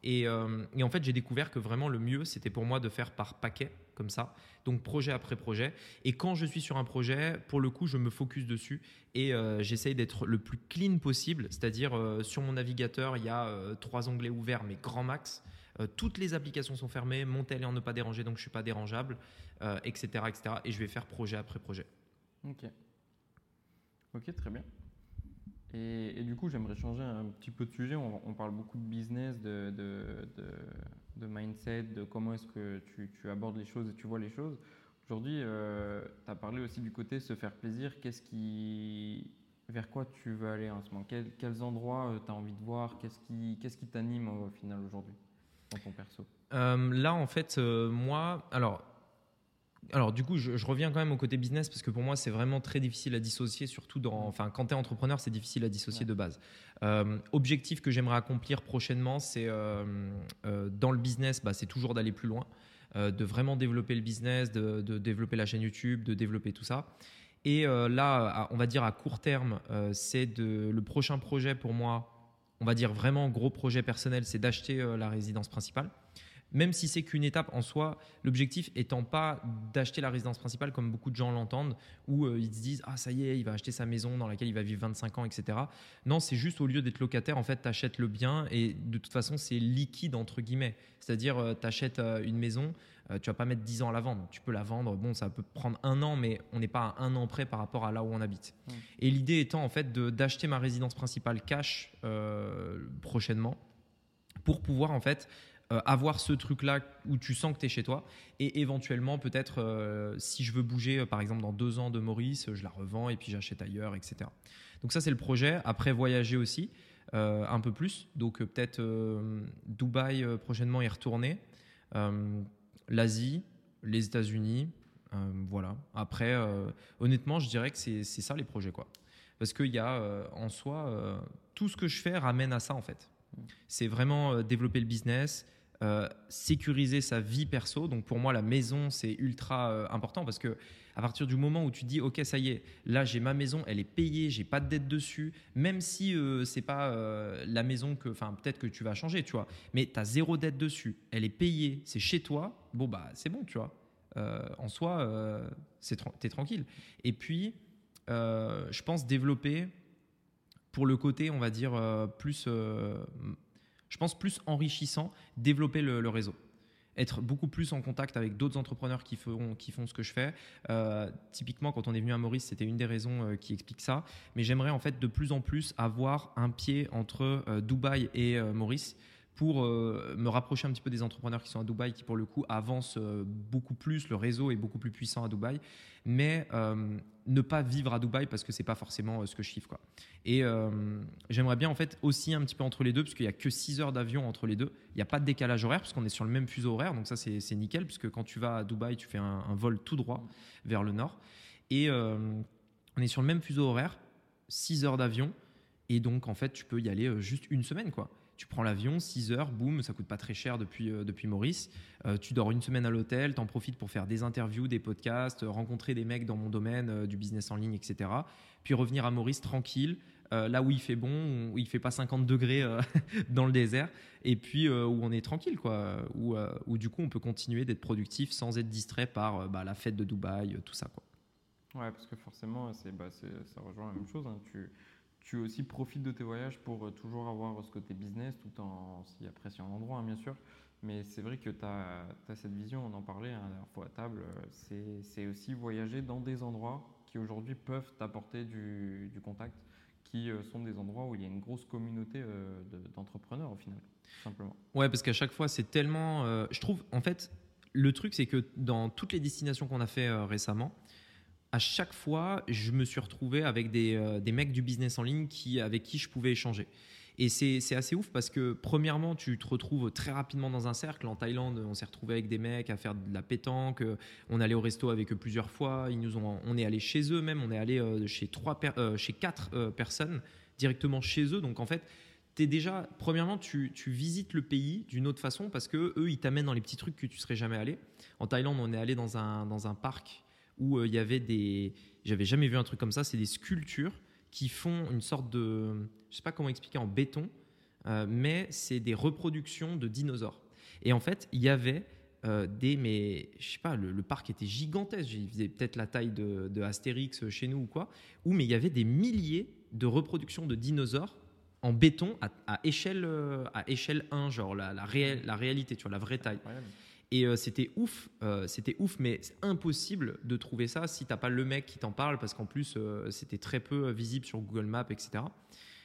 Et, et en fait, j'ai découvert que vraiment le mieux, c'était pour moi de faire par paquet, comme ça donc projet après projet. Et quand je suis sur un projet, pour le coup, je me focus dessus et euh, j'essaye d'être le plus clean possible, c'est-à-dire euh, sur mon navigateur, il y a euh, trois onglets ouverts, mais grand max. toutes les applications sont fermées, mon tel est en ne pas déranger, donc je suis pas dérangeable, etc., etc. Et je vais faire projet après projet. Ok. Ok, très bien. Et, du coup, j'aimerais changer un petit peu de sujet. On, parle beaucoup de business, de, mindset, de comment est-ce que tu, abordes les choses et tu vois les choses. Aujourd'hui, euh, tu as parlé aussi du côté se faire plaisir. Qu'est-ce qui, vers quoi tu veux aller en ce moment? Quels endroits euh, tu as envie de voir? Qu'est-ce qui qu'est-ce t'anime au final aujourd'hui dans ton perso? Euh, Là, en fait, moi, alors alors du coup, je, reviens quand même au côté business parce que pour moi, c'est vraiment très difficile à dissocier, surtout dans, enfin, quand tu es entrepreneur, c'est difficile à dissocier de base. Euh, objectif que j'aimerais accomplir prochainement, c'est euh, euh, dans le business, bah, c'est toujours d'aller plus loin, de vraiment développer le business, de, développer la chaîne YouTube, de développer tout ça. Et là, on va dire à court terme, c'est le prochain projet pour moi, on va dire vraiment gros projet personnel, c'est d'acheter la résidence principale même si c'est qu'une étape en soi, l'objectif étant pas d'acheter la résidence principale comme beaucoup de gens l'entendent, où euh, ils se disent ah ça y est, il va acheter sa maison dans laquelle il va vivre 25 ans, etc. Non, c'est juste au lieu d'être locataire, en fait, tu achètes le bien et de toute façon c'est liquide entre guillemets. C'est-à-dire euh, tu achètes euh, une maison, tu vas pas mettre 10 ans à la vendre, tu peux la vendre, bon ça peut prendre un an, mais on n'est pas à un an près par rapport à là où on habite. Mmh. Et l'idée étant en fait d'acheter ma résidence principale cash prochainement pour pouvoir en fait euh, avoir ce truc-là où tu sens que tu es chez toi. Et éventuellement, peut-être, euh, si je veux bouger, euh, par exemple, dans deux ans de Maurice, je la revends et puis j'achète ailleurs, etc. Donc ça, c'est le projet. Après, voyager aussi, un peu plus. Donc peut-être Dubaï prochainement y retourner. L'Asie, les États-Unis. voilà. Après, honnêtement, je dirais que c'est ça les projets. quoi. Parce qu'il y a en soi, tout ce que je fais ramène à ça, en fait. C'est vraiment développer le business, euh, sécuriser sa vie perso. Donc pour moi, la maison, c'est ultra euh, important parce que à partir du moment où tu dis, ok, ça y est, là j'ai ma maison, elle est payée, j'ai pas de dette dessus, même si euh, c'est pas la maison que, enfin peut-être que tu vas changer, tu vois, mais tu as zéro dette dessus, elle est payée, c'est chez toi, bon bah c'est bon, tu vois. en soi, c'est tu es tranquille. Et puis, je pense développer pour le côté, on va dire, plus je pense, plus enrichissant, développer le, réseau être beaucoup plus en contact avec d'autres entrepreneurs qui font, qui font ce que je fais. Euh, typiquement, quand on est venu à Maurice, c'était une des raisons euh, qui explique ça. Mais j'aimerais en fait de plus en plus avoir un pied entre euh, Dubaï et Maurice pour euh, me rapprocher un petit peu des entrepreneurs qui sont à Dubaï, qui pour le coup avancent euh, beaucoup plus, le réseau est beaucoup plus puissant à Dubaï, mais euh, ne pas vivre à Dubaï parce que c'est pas forcément ce que je kiffe. Quoi. Et j'aimerais bien en fait aussi un petit peu entre les deux, parce qu'il n'y a que 6 heures d'avion entre les deux, il n'y a pas de décalage horaire, parce qu'on est sur le même fuseau horaire, donc ça c'est nickel, puisque quand tu vas à Dubaï, tu fais un, un vol tout droit vers le nord, et on est sur le même fuseau horaire, 6 heures d'avion, et donc en fait tu peux y aller juste une semaine quoi tu prends l'avion, 6 heures, boum, ça coûte pas très cher depuis, euh, depuis Maurice. Euh, tu dors une semaine à l'hôtel, t'en profites pour faire des interviews, des podcasts, rencontrer des mecs dans mon domaine euh, du business en ligne, etc. Puis revenir à Maurice tranquille, là où il fait bon, où il fait pas 50 degrés *laughs* dans le désert, et puis où on est tranquille, quoi. Où, où, du coup on peut continuer d'être productif sans être distrait par bah, la fête de Dubaï, tout ça, quoi. Ouais, parce que forcément, c'est, bah, ça rejoint la même chose. Hein. Tu, tu aussi profites de tes voyages pour euh, toujours avoir ce côté business tout en s'y appréciant l'endroit, hein, bien sûr. Mais c'est vrai que tu as, cette vision, on en parlait hein, la dernière fois à table, euh, c'est aussi voyager dans des endroits qui aujourd'hui peuvent t'apporter du, contact, qui euh, sont des endroits où il y a une grosse communauté d'entrepreneurs au final, simplement. Ouais, parce qu'à chaque fois, c'est tellement. je trouve, en fait, le truc, c'est que dans toutes les destinations qu'on a fait récemment, à chaque fois, je me suis retrouvé avec des, euh, des mecs du business en ligne qui, avec qui je pouvais échanger. Et c'est assez ouf parce que, premièrement, tu te retrouves très rapidement dans un cercle. En Thaïlande, on s'est retrouvé avec des mecs à faire de la pétanque. On allait au resto avec eux plusieurs fois. Ils nous ont, on est allé chez eux même. On est allé euh, chez, trois euh, chez quatre personnes directement chez eux. Donc, en fait, es déjà, premièrement, tu, tu, visites le pays d'une autre façon parce que eux, ils t'amènent dans les petits trucs que tu serais jamais allé. En Thaïlande, on est allé dans un, dans un parc où euh, il y avait des. J'avais jamais vu un truc comme ça. C'est des sculptures qui font une sorte de. Je sais pas comment expliquer en béton, euh, mais c'est des reproductions de dinosaures. Et en fait, il y avait euh, des. Mais je sais pas, le, parc était gigantesque. Il faisait peut-être la taille de, Astérix chez nous ou quoi. Où, mais il y avait des milliers de reproductions de dinosaures en béton à, échelle, à échelle 1, genre la, la, la réalité, tu vois, la vraie taille. Et euh, c'était ouf, euh, c'était ouf, mais c'est impossible de trouver ça si t'as pas le mec qui t'en parle, parce qu'en plus euh, c'était très peu visible sur Google Maps, etc.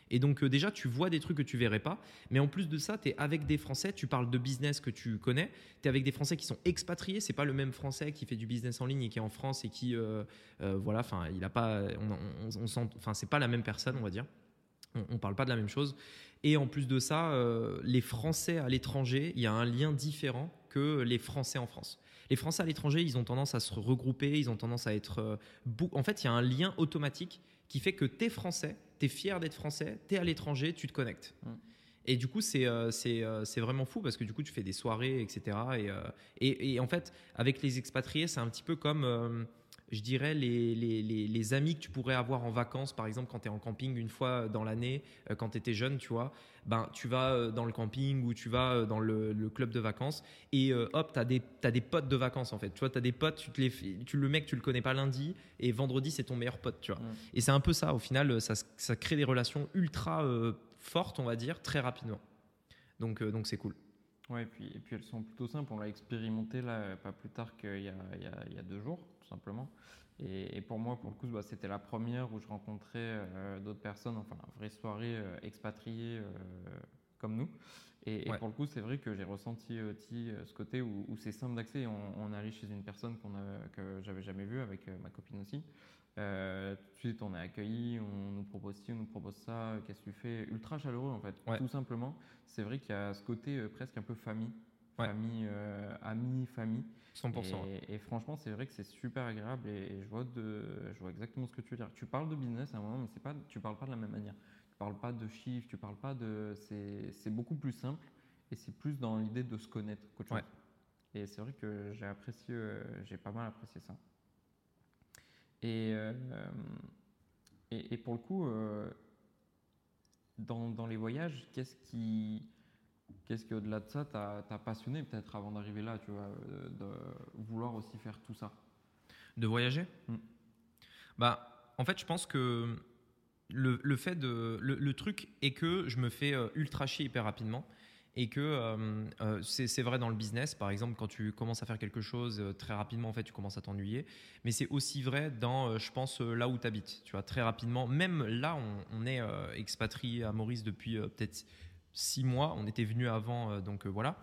Et donc déjà tu vois des trucs que tu verrais pas, mais en plus de ça, tu es avec des Français, tu parles de business que tu connais, tu es avec des Français qui sont expatriés, c'est pas le même Français qui fait du business en ligne et qui est en France et qui, voilà, enfin il a pas, on, on, sent, enfin c'est pas la même personne, on va dire. On, ne parle pas de la même chose. Et en plus de ça, les Français à l'étranger, il y a un lien différent les Français en France. Les Français à l'étranger, ils ont tendance à se regrouper, ils ont tendance à être... Euh, en fait, il y a un lien automatique qui fait que tu es français, tu es fier d'être français, tu es à l'étranger, tu te connectes. Mm. Et du coup, euh, euh, c'est vraiment fou parce que du coup, tu fais des soirées, etc. Et, et, en fait, avec les expatriés, c'est un petit peu comme je dirais, les, les, les, amis que tu pourrais avoir en vacances, par exemple, quand tu es en camping une fois dans l'année, euh, quand tu étais jeune, tu vois, ben, tu vas euh, dans le camping ou tu vas euh, dans le, club de vacances et hop, tu as des, as des potes de vacances en fait. Tu vois, tu as des potes, tu, te les, tu le mec, tu le connais pas lundi et vendredi, c'est ton meilleur pote, tu vois. Et c'est un peu ça, au final, ça, ça crée des relations ultra fortes, on va dire, très rapidement. Donc donc c'est cool. Ouais, et puis, et puis elles sont plutôt simples. On l'a expérimenté là, pas plus tard qu'il y, y, y, a deux jours simplement. Et, pour moi, pour le coup, bah, c'était la première où je rencontrais euh, d'autres personnes, enfin, une vraie soirée euh, expatriée euh, comme nous. Et, pour le coup, c'est vrai que j'ai ressenti aussi ce côté où, c'est simple d'accès. On, on, allé chez une personne qu'on que j'avais jamais vue avec ma copine aussi. Tout de suite, on est accueilli, on nous propose ci, on nous propose ça, qu'est-ce que tu fais? Ultra chaleureux en fait, tout simplement. C'est vrai qu'il y a ce côté presque un peu famille, famille, amis, famille. 100%. Et, franchement, c'est vrai que c'est super agréable et, je, vois de, je vois exactement ce que tu veux dire. Tu parles de business à un moment, mais c'est pas, tu parles pas de la même manière. Tu parles pas de chiffres, tu parles pas de. C'est beaucoup plus simple et c'est plus dans l'idée de se connaître qu'autre chose. Et c'est vrai que j'ai apprécié, euh, j'ai pas mal apprécié ça. Et, euh, et, pour le coup, euh, dans, dans, les voyages, qu'est-ce qui Qu'est-ce qui, au-delà de ça, t'a passionné peut-être avant d'arriver là, tu vois, euh, de vouloir aussi faire tout ça? De voyager? Mm. Bah, en fait, je pense que le, le fait de. Le, truc est que je me fais ultra chier hyper rapidement et que euh, c'est vrai dans le business, par exemple, quand tu commences à faire quelque chose très rapidement, en fait, tu commences à t'ennuyer. Mais c'est aussi vrai dans, je pense, là où tu habites. Tu vois, très rapidement, même là, on, on est expatrié à Maurice depuis peut-être six mois. On était venu avant, euh, donc euh, voilà.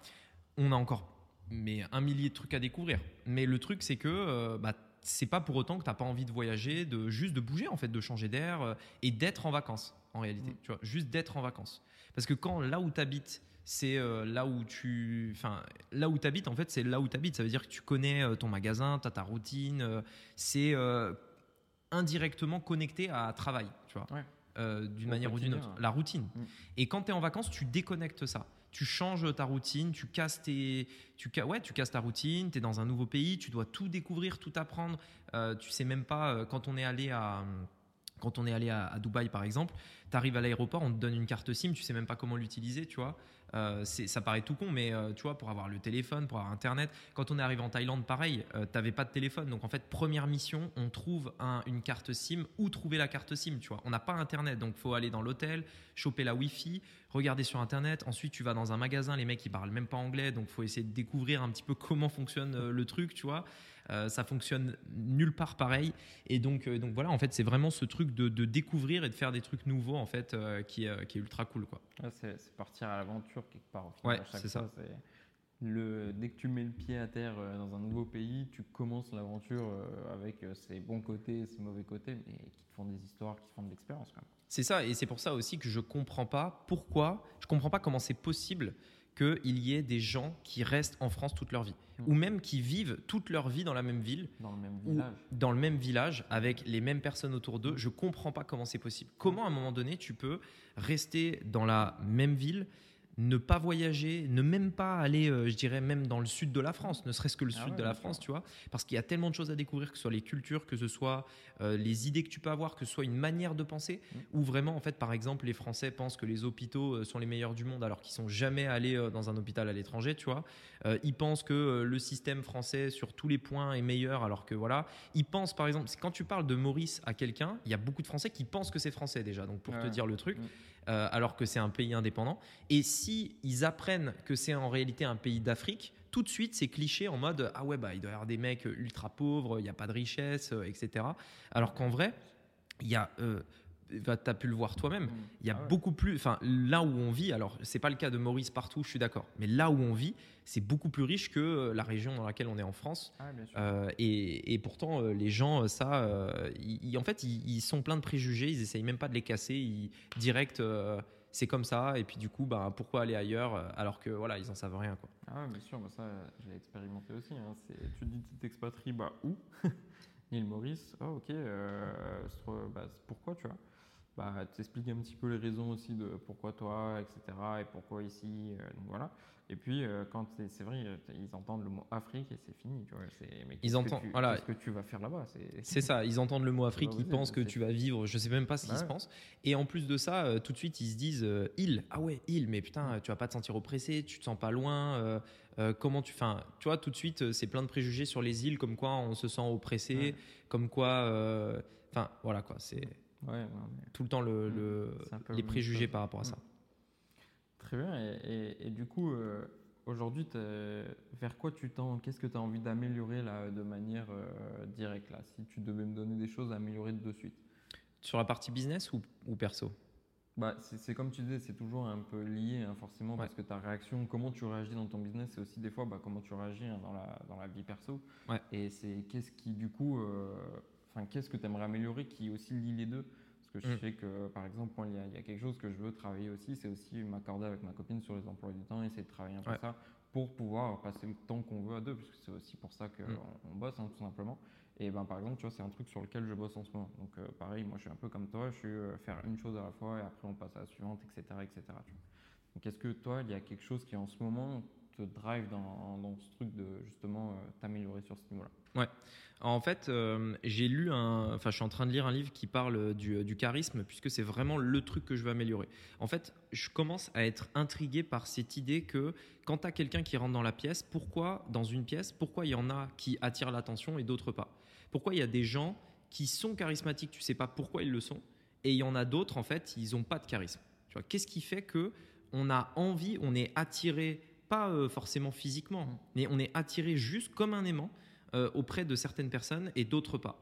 On a encore mais un millier de trucs à découvrir. Mais le truc, c'est que euh, bah, c'est pas pour autant que tu n'as pas envie de voyager, de juste de bouger en fait, de changer d'air et d'être en vacances en réalité. Mm. Tu vois, juste d'être en vacances. Parce que quand là où tu habites, c'est là où tu enfin là où habites en fait c'est là où tu habites ça veut dire que tu connais ton magasin tu as ta routine c'est indirectement connecté à travail tu vois euh, d'une manière ou d'une autre, la routine. Mm. Et quand tu es en vacances, tu déconnectes ça. Tu changes ta routine, tu casses, tes, tu, ouais, tu casses ta routine, tu es dans un nouveau pays, tu dois tout découvrir, tout apprendre. Euh, tu sais même pas, euh, quand on est allé à quand on est allé à, Dubaï par exemple, tu arrives à l'aéroport, on te donne une carte SIM, tu sais même pas comment l'utiliser, tu vois. Euh, ça paraît tout con, mais euh, tu vois, pour avoir le téléphone, pour avoir Internet, quand on est arrivé en Thaïlande, pareil, euh, tu n'avais pas de téléphone. Donc en fait, première mission, on trouve une carte SIM ou trouver la carte SIM, tu vois. On n'a pas Internet, donc faut aller dans l'hôtel, choper la Wi-Fi, regarder sur Internet. Ensuite, tu vas dans un magasin, les mecs, ils parlent même pas anglais, donc faut essayer de découvrir un petit peu comment fonctionne le truc, tu vois. Euh, ça fonctionne nulle part pareil. Et donc, euh, donc voilà, en fait, c'est vraiment ce truc de, découvrir et de faire des trucs nouveaux, en fait, euh, qui, qui, est ultra cool. Quoi. c'est partir à l'aventure quelque part. ouais, c'est ça. le, dès que tu mets le pied à terre dans un nouveau pays, tu commences l'aventure avec ses bons côtés et ses mauvais côtés, mais qui te font des histoires, qui te font de l'expérience. C'est ça, et c'est pour ça aussi que je comprends pas pourquoi, je comprends pas comment c'est possible qu'il y ait des gens qui restent en France toute leur vie, ou même qui vivent toute leur vie dans la même ville, Dans le même ou village. dans le même village, avec les mêmes personnes autour d'eux. Je comprends pas comment c'est possible. Comment à un moment donné tu peux rester dans la même ville, ne pas voyager, ne même pas aller, euh, je dirais même dans le sud de la France, ne serait-ce que le Ah sud ouais, de la France, tu vois, parce qu'il y a tellement de choses à découvrir, que ce soit les cultures, que ce soit euh, les idées que tu peux avoir, que ce soit une manière de penser, Mm. ou vraiment, en fait, par exemple, les Français pensent que les hôpitaux euh, sont les meilleurs du monde alors qu'ils sont jamais allés dans un hôpital à l'étranger, tu vois. Euh, ils pensent que le système français sur tous les points est meilleur alors que voilà. Ils pensent, par exemple, quand tu parles de Maurice à quelqu'un, il y a beaucoup de Français qui pensent que c'est français déjà, donc pour te dire le truc, Mm. Euh, alors que c'est un pays indépendant. Et si ils apprennent que c'est en réalité un pays d'Afrique, tout de suite c'est cliché en mode ah ouais bah il doit y avoir des mecs ultra pauvres, il n'y a pas de richesse, euh, etc. Alors qu'en vrai, il y a, euh, bah, t'as pu le voir toi-même. Il y a Ah ouais. beaucoup plus, enfin là où on vit, alors c'est pas le cas de Maurice partout, je suis d'accord, mais là où on vit, c'est beaucoup plus riche que euh, la région dans laquelle on est en France. Ah. Euh, et, et pourtant, euh, les gens, ça, euh, ils- en fait, ils, ils sont pleins de préjugés, ils essayent même pas de les casser, ils, direct, euh, c'est comme ça, et puis du coup, bah, pourquoi aller ailleurs alors que voilà, ils en savent rien. Quoi. Ah ouais, bien sûr, bah ça, je l'ai expérimenté aussi. hein. Tu dis, tu t'expatries, bah où? *laughs* L'île Maurice. Ah ok, euh, bah, pourquoi tu vois? Bah, T'expliques un petit peu les raisons aussi de pourquoi toi, etc. Et pourquoi ici. euh, donc voilà. Et puis, euh, quand c'est vrai, euh, ils entendent le mot Afrique et c'est fini. Tu vois, mais que entendent- tu- voilà. Qu'est-ce que tu vas faire là-bas? C'est *laughs* C'est ça, ils entendent le mot Afrique, Bah ils pensent que tu vas vivre, je sais même pas ce qu'ils se pensent. Et en plus de ça, euh, tout de suite, ils se disent île, ah ouais, île, mais putain, tu vas pas te sentir oppressé, tu te sens pas loin. comment tu, enfin, tu vois, tout de suite, c'est plein de préjugés sur les îles, comme quoi on se sent oppressé, Ouais. comme quoi, enfin, voilà quoi, c'est Ouais, non, mais- tout le temps le, Mm, le- les préjugés par rapport à Mm. ça. Très bien. Et, et- et du coup, euh, aujourd'hui, vers quoi tu tends? Qu'est-ce que tu as envie d'améliorer là, de manière euh, directe là, Si tu devais me donner des choses à améliorer de suite? Sur la partie business ou, ou perso? Bah, c'est c'est comme tu disais, c'est toujours un peu lié hein, forcément parce que ta réaction, comment tu réagis dans ton business, c'est aussi des fois bah, comment tu réagis hein, dans, la, dans la vie perso. Ouais. Et c'est qu'est-ce qui du coup, euh, enfin qu'est-ce que tu aimerais améliorer qui aussi lie les deux? Parce que je Mm. sais que par exemple, moi, il y, a- il y a quelque chose que je veux travailler aussi, c'est aussi m'accorder avec ma copine sur les emplois du temps, essayer de travailler un peu Ouais. ça pour pouvoir passer le temps qu'on veut à deux, parce que c'est aussi pour ça qu'on Mm. on bosse hein, tout simplement. Et ben, par exemple, tu vois, c'est un truc sur lequel je bosse en ce moment. Donc, euh, pareil, moi, je suis un peu comme toi, je suis euh, faire une chose à la fois et après on passe à la suivante, etc. etc. tu vois. Donc, est-ce que toi, il y a quelque chose qui en ce moment te drive dans, ce truc de justement euh, t'améliorer sur ce niveau-là En fait, euh, j'ai lu un. Enfin, je suis en train de lire un livre qui parle du, du charisme, puisque c'est vraiment le truc que je veux améliorer. En fait, je commence à être intrigué par cette idée que quand tu as quelqu'un qui rentre dans la pièce, pourquoi, dans une pièce, pourquoi il y en a qui attirent l'attention et d'autres pas? Pourquoi il y a des gens qui sont charismatiques, tu sais pas pourquoi ils le sont, et il y en a d'autres, en fait, ils n'ont pas de charisme. Tu vois, qu'est-ce qui fait que on a envie, on est attiré, pas euh, forcément physiquement, mais on est attiré juste comme un aimant euh, auprès de certaines personnes et d'autres pas.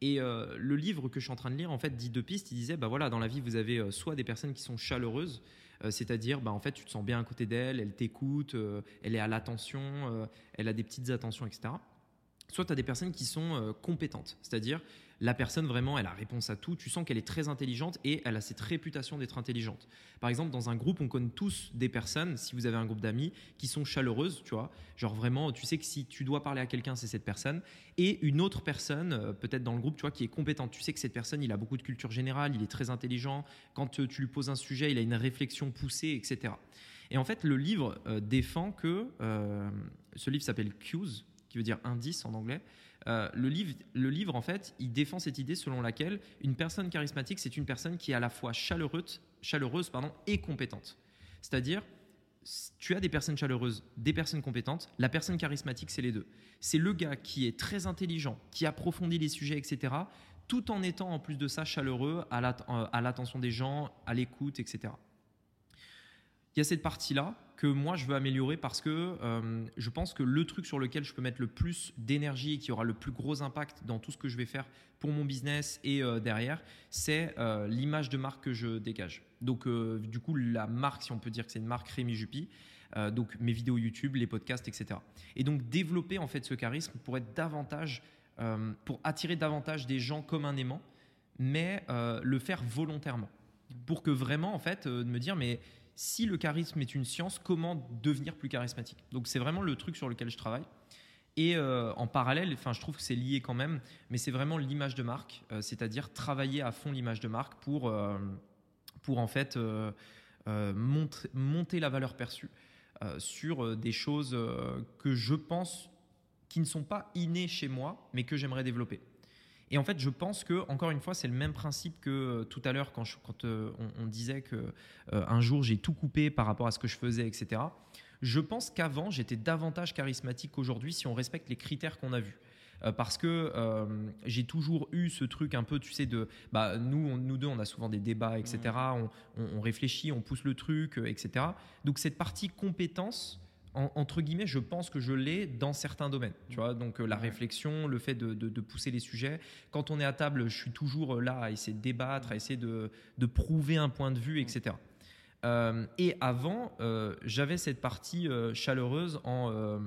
Et euh, le livre que je suis en train de lire, en fait, dit deux pistes. Il disait, bah voilà, dans la vie, vous avez soit des personnes qui sont chaleureuses, c'est-à-dire, bah en fait, tu te sens bien à côté d'elle, elle t'écoute, elle est à l'attention, elle a des petites attentions, etc. Soit tu as des personnes qui sont compétentes, c'est-à-dire la personne vraiment, elle a réponse à tout, tu sens qu'elle est très intelligente et elle a cette réputation d'être intelligente. Par exemple, dans un groupe, on connaît tous des personnes, si vous avez un groupe d'amis, qui sont chaleureuses, tu vois, genre vraiment, tu sais que si tu dois parler à quelqu'un, c'est cette personne, et une autre personne, euh, peut-être dans le groupe, tu vois, qui est compétente. Tu sais que cette personne, il a beaucoup de culture générale, il est très intelligent, quand euh, tu lui poses un sujet, il a une réflexion poussée, etc. Et en fait, le livre euh, défend que, ce livre s'appelle Cues, qui veut dire indice en anglais, euh, le, livre, le livre, en fait, il défend cette idée selon laquelle une personne charismatique, c'est une personne qui est à la fois chaleureuse, chaleureuse pardon, et compétente. C'est-à-dire, tu as des personnes chaleureuses, des personnes compétentes. La personne charismatique, c'est les deux. C'est le gars qui est très intelligent, qui approfondit les sujets, etc., tout en étant en plus de ça chaleureux, à euh, à l'attention des gens, à l'écoute, etc. Il y a cette partie-là que moi je veux améliorer parce que euh, je pense que le truc sur lequel je peux mettre le plus d'énergie et qui aura le plus gros impact dans tout ce que je vais faire pour mon business et euh, derrière, c'est euh, l'image de marque que je dégage. Donc du coup la marque, si on peut dire que c'est une marque Rémi Juppy, euh, donc mes vidéos YouTube, les podcasts, etc. Et donc développer en fait ce charisme pour être davantage, pour attirer davantage des gens comme un aimant, mais le faire volontairement, pour que vraiment en fait de me dire mais si le charisme est une science, comment devenir plus charismatique? Donc c'est vraiment le truc sur lequel je travaille. Et en parallèle, enfin, je trouve que c'est lié quand même, mais c'est vraiment l'image de marque, c'est-à-dire travailler à fond l'image de marque pour, pour en fait monter, la valeur perçue euh, sur euh, des choses euh, que je pense qui ne sont pas innées chez moi, mais que j'aimerais développer. Et en fait, je pense que, encore une fois, c'est le même principe que tout à l'heure quand, quand on, disait que un jour j'ai tout coupé par rapport à ce que je faisais, etc. Je pense qu'avant, j'étais davantage charismatique qu'aujourd'hui si on respecte les critères qu'on a vus. Euh, parce que euh, j'ai toujours eu ce truc un peu, tu sais, de bah, nous, nous deux, on a souvent des débats, etc. Mmh. On, réfléchit, on pousse le truc, euh, etc. Donc cette partie compétence, entre guillemets, je pense que je l'ai dans certains domaines. Tu vois, donc la réflexion, le fait de, pousser les sujets. Quand on est à table, je suis toujours là à essayer de débattre, à essayer de, prouver un point de vue, etc. et avant, j'avais cette partie chaleureuse en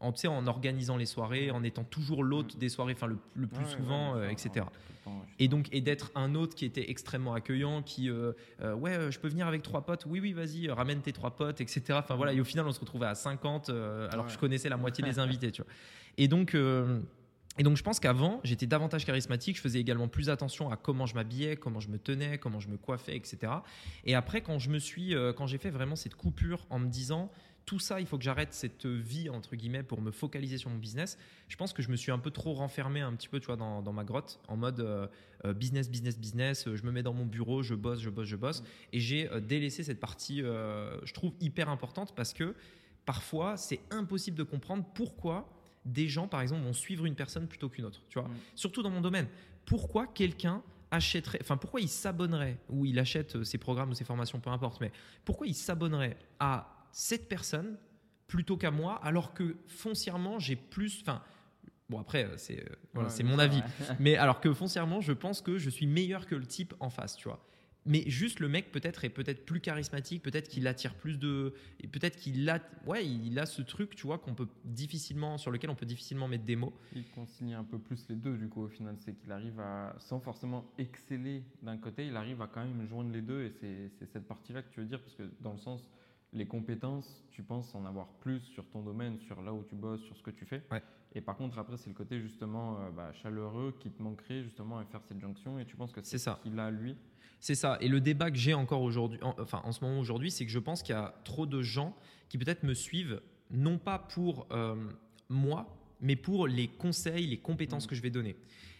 en, en organisant les soirées, en étant toujours l'hôte des soirées, enfin le, plus souvent, euh, etc. Et donc, et d'être un hôte qui était extrêmement accueillant, qui, euh, euh, ouais, je peux venir avec trois potes, oui, oui, vas-y, ramène tes trois potes, etc. Enfin voilà, et au final, on se retrouvait à 50, alors que je connaissais la moitié des *laughs* invités, tu vois. Et donc, et donc, je pense qu'avant, j'étais davantage charismatique. Je faisais également plus attention à comment je m'habillais, comment je me tenais, comment je me coiffais, etc. Et après, quand je me suis, quand j'ai fait vraiment cette coupure en me disant, tout ça, il faut que j'arrête cette vie, entre guillemets, pour me focaliser sur mon business. Je pense que je me suis un peu trop renfermé un petit peu, tu vois, dans, dans ma grotte, en mode euh, euh, business, business, business. Je me mets dans mon bureau, je bosse, je bosse, je bosse. Et j'ai euh, délaissé cette partie, je trouve, hyper importante parce que parfois, c'est impossible de comprendre pourquoi des gens, par exemple, vont suivre une personne plutôt qu'une autre, tu vois. Mm. Surtout dans mon domaine. Pourquoi quelqu'un achèterait, enfin pourquoi il s'abonnerait ou il achète ses programmes ou ses formations, peu importe, mais pourquoi il s'abonnerait à cette personne plutôt qu'à moi, alors que foncièrement, j'ai plus. Enfin, bon, après, euh, c'est euh, voilà, mon avis. *laughs* Mais alors que foncièrement, je pense que je suis meilleur que le type en face, tu vois. Mais juste le mec peut-être est peut-être plus charismatique, peut-être qu'il attire plus de, peut-être qu'il a, ouais, il a ce truc, tu vois, qu'on peut difficilement, sur lequel on peut difficilement mettre des mots. Il consigne un peu plus les deux du coup au final, c'est qu'il arrive à, sans forcément exceller d'un côté, il arrive à quand même joindre les deux et c'est cette partie-là que tu veux dire parce que dans le sens, les compétences, tu penses en avoir plus sur ton domaine, sur là où tu bosses, sur ce que tu fais. Et par contre, après, c'est le côté justement euh, bah, chaleureux qui te manquerait justement à faire cette jonction. Et tu penses que c'est ça qu'il a lui? C'est ça. Et le débat que j'ai encore aujourd'hui, enfin en ce moment aujourd'hui, c'est que je pense qu'il y a trop de gens qui peut-être me suivent, non pas pour euh, moi, mais pour les conseils, les compétences mmh. que je vais donner.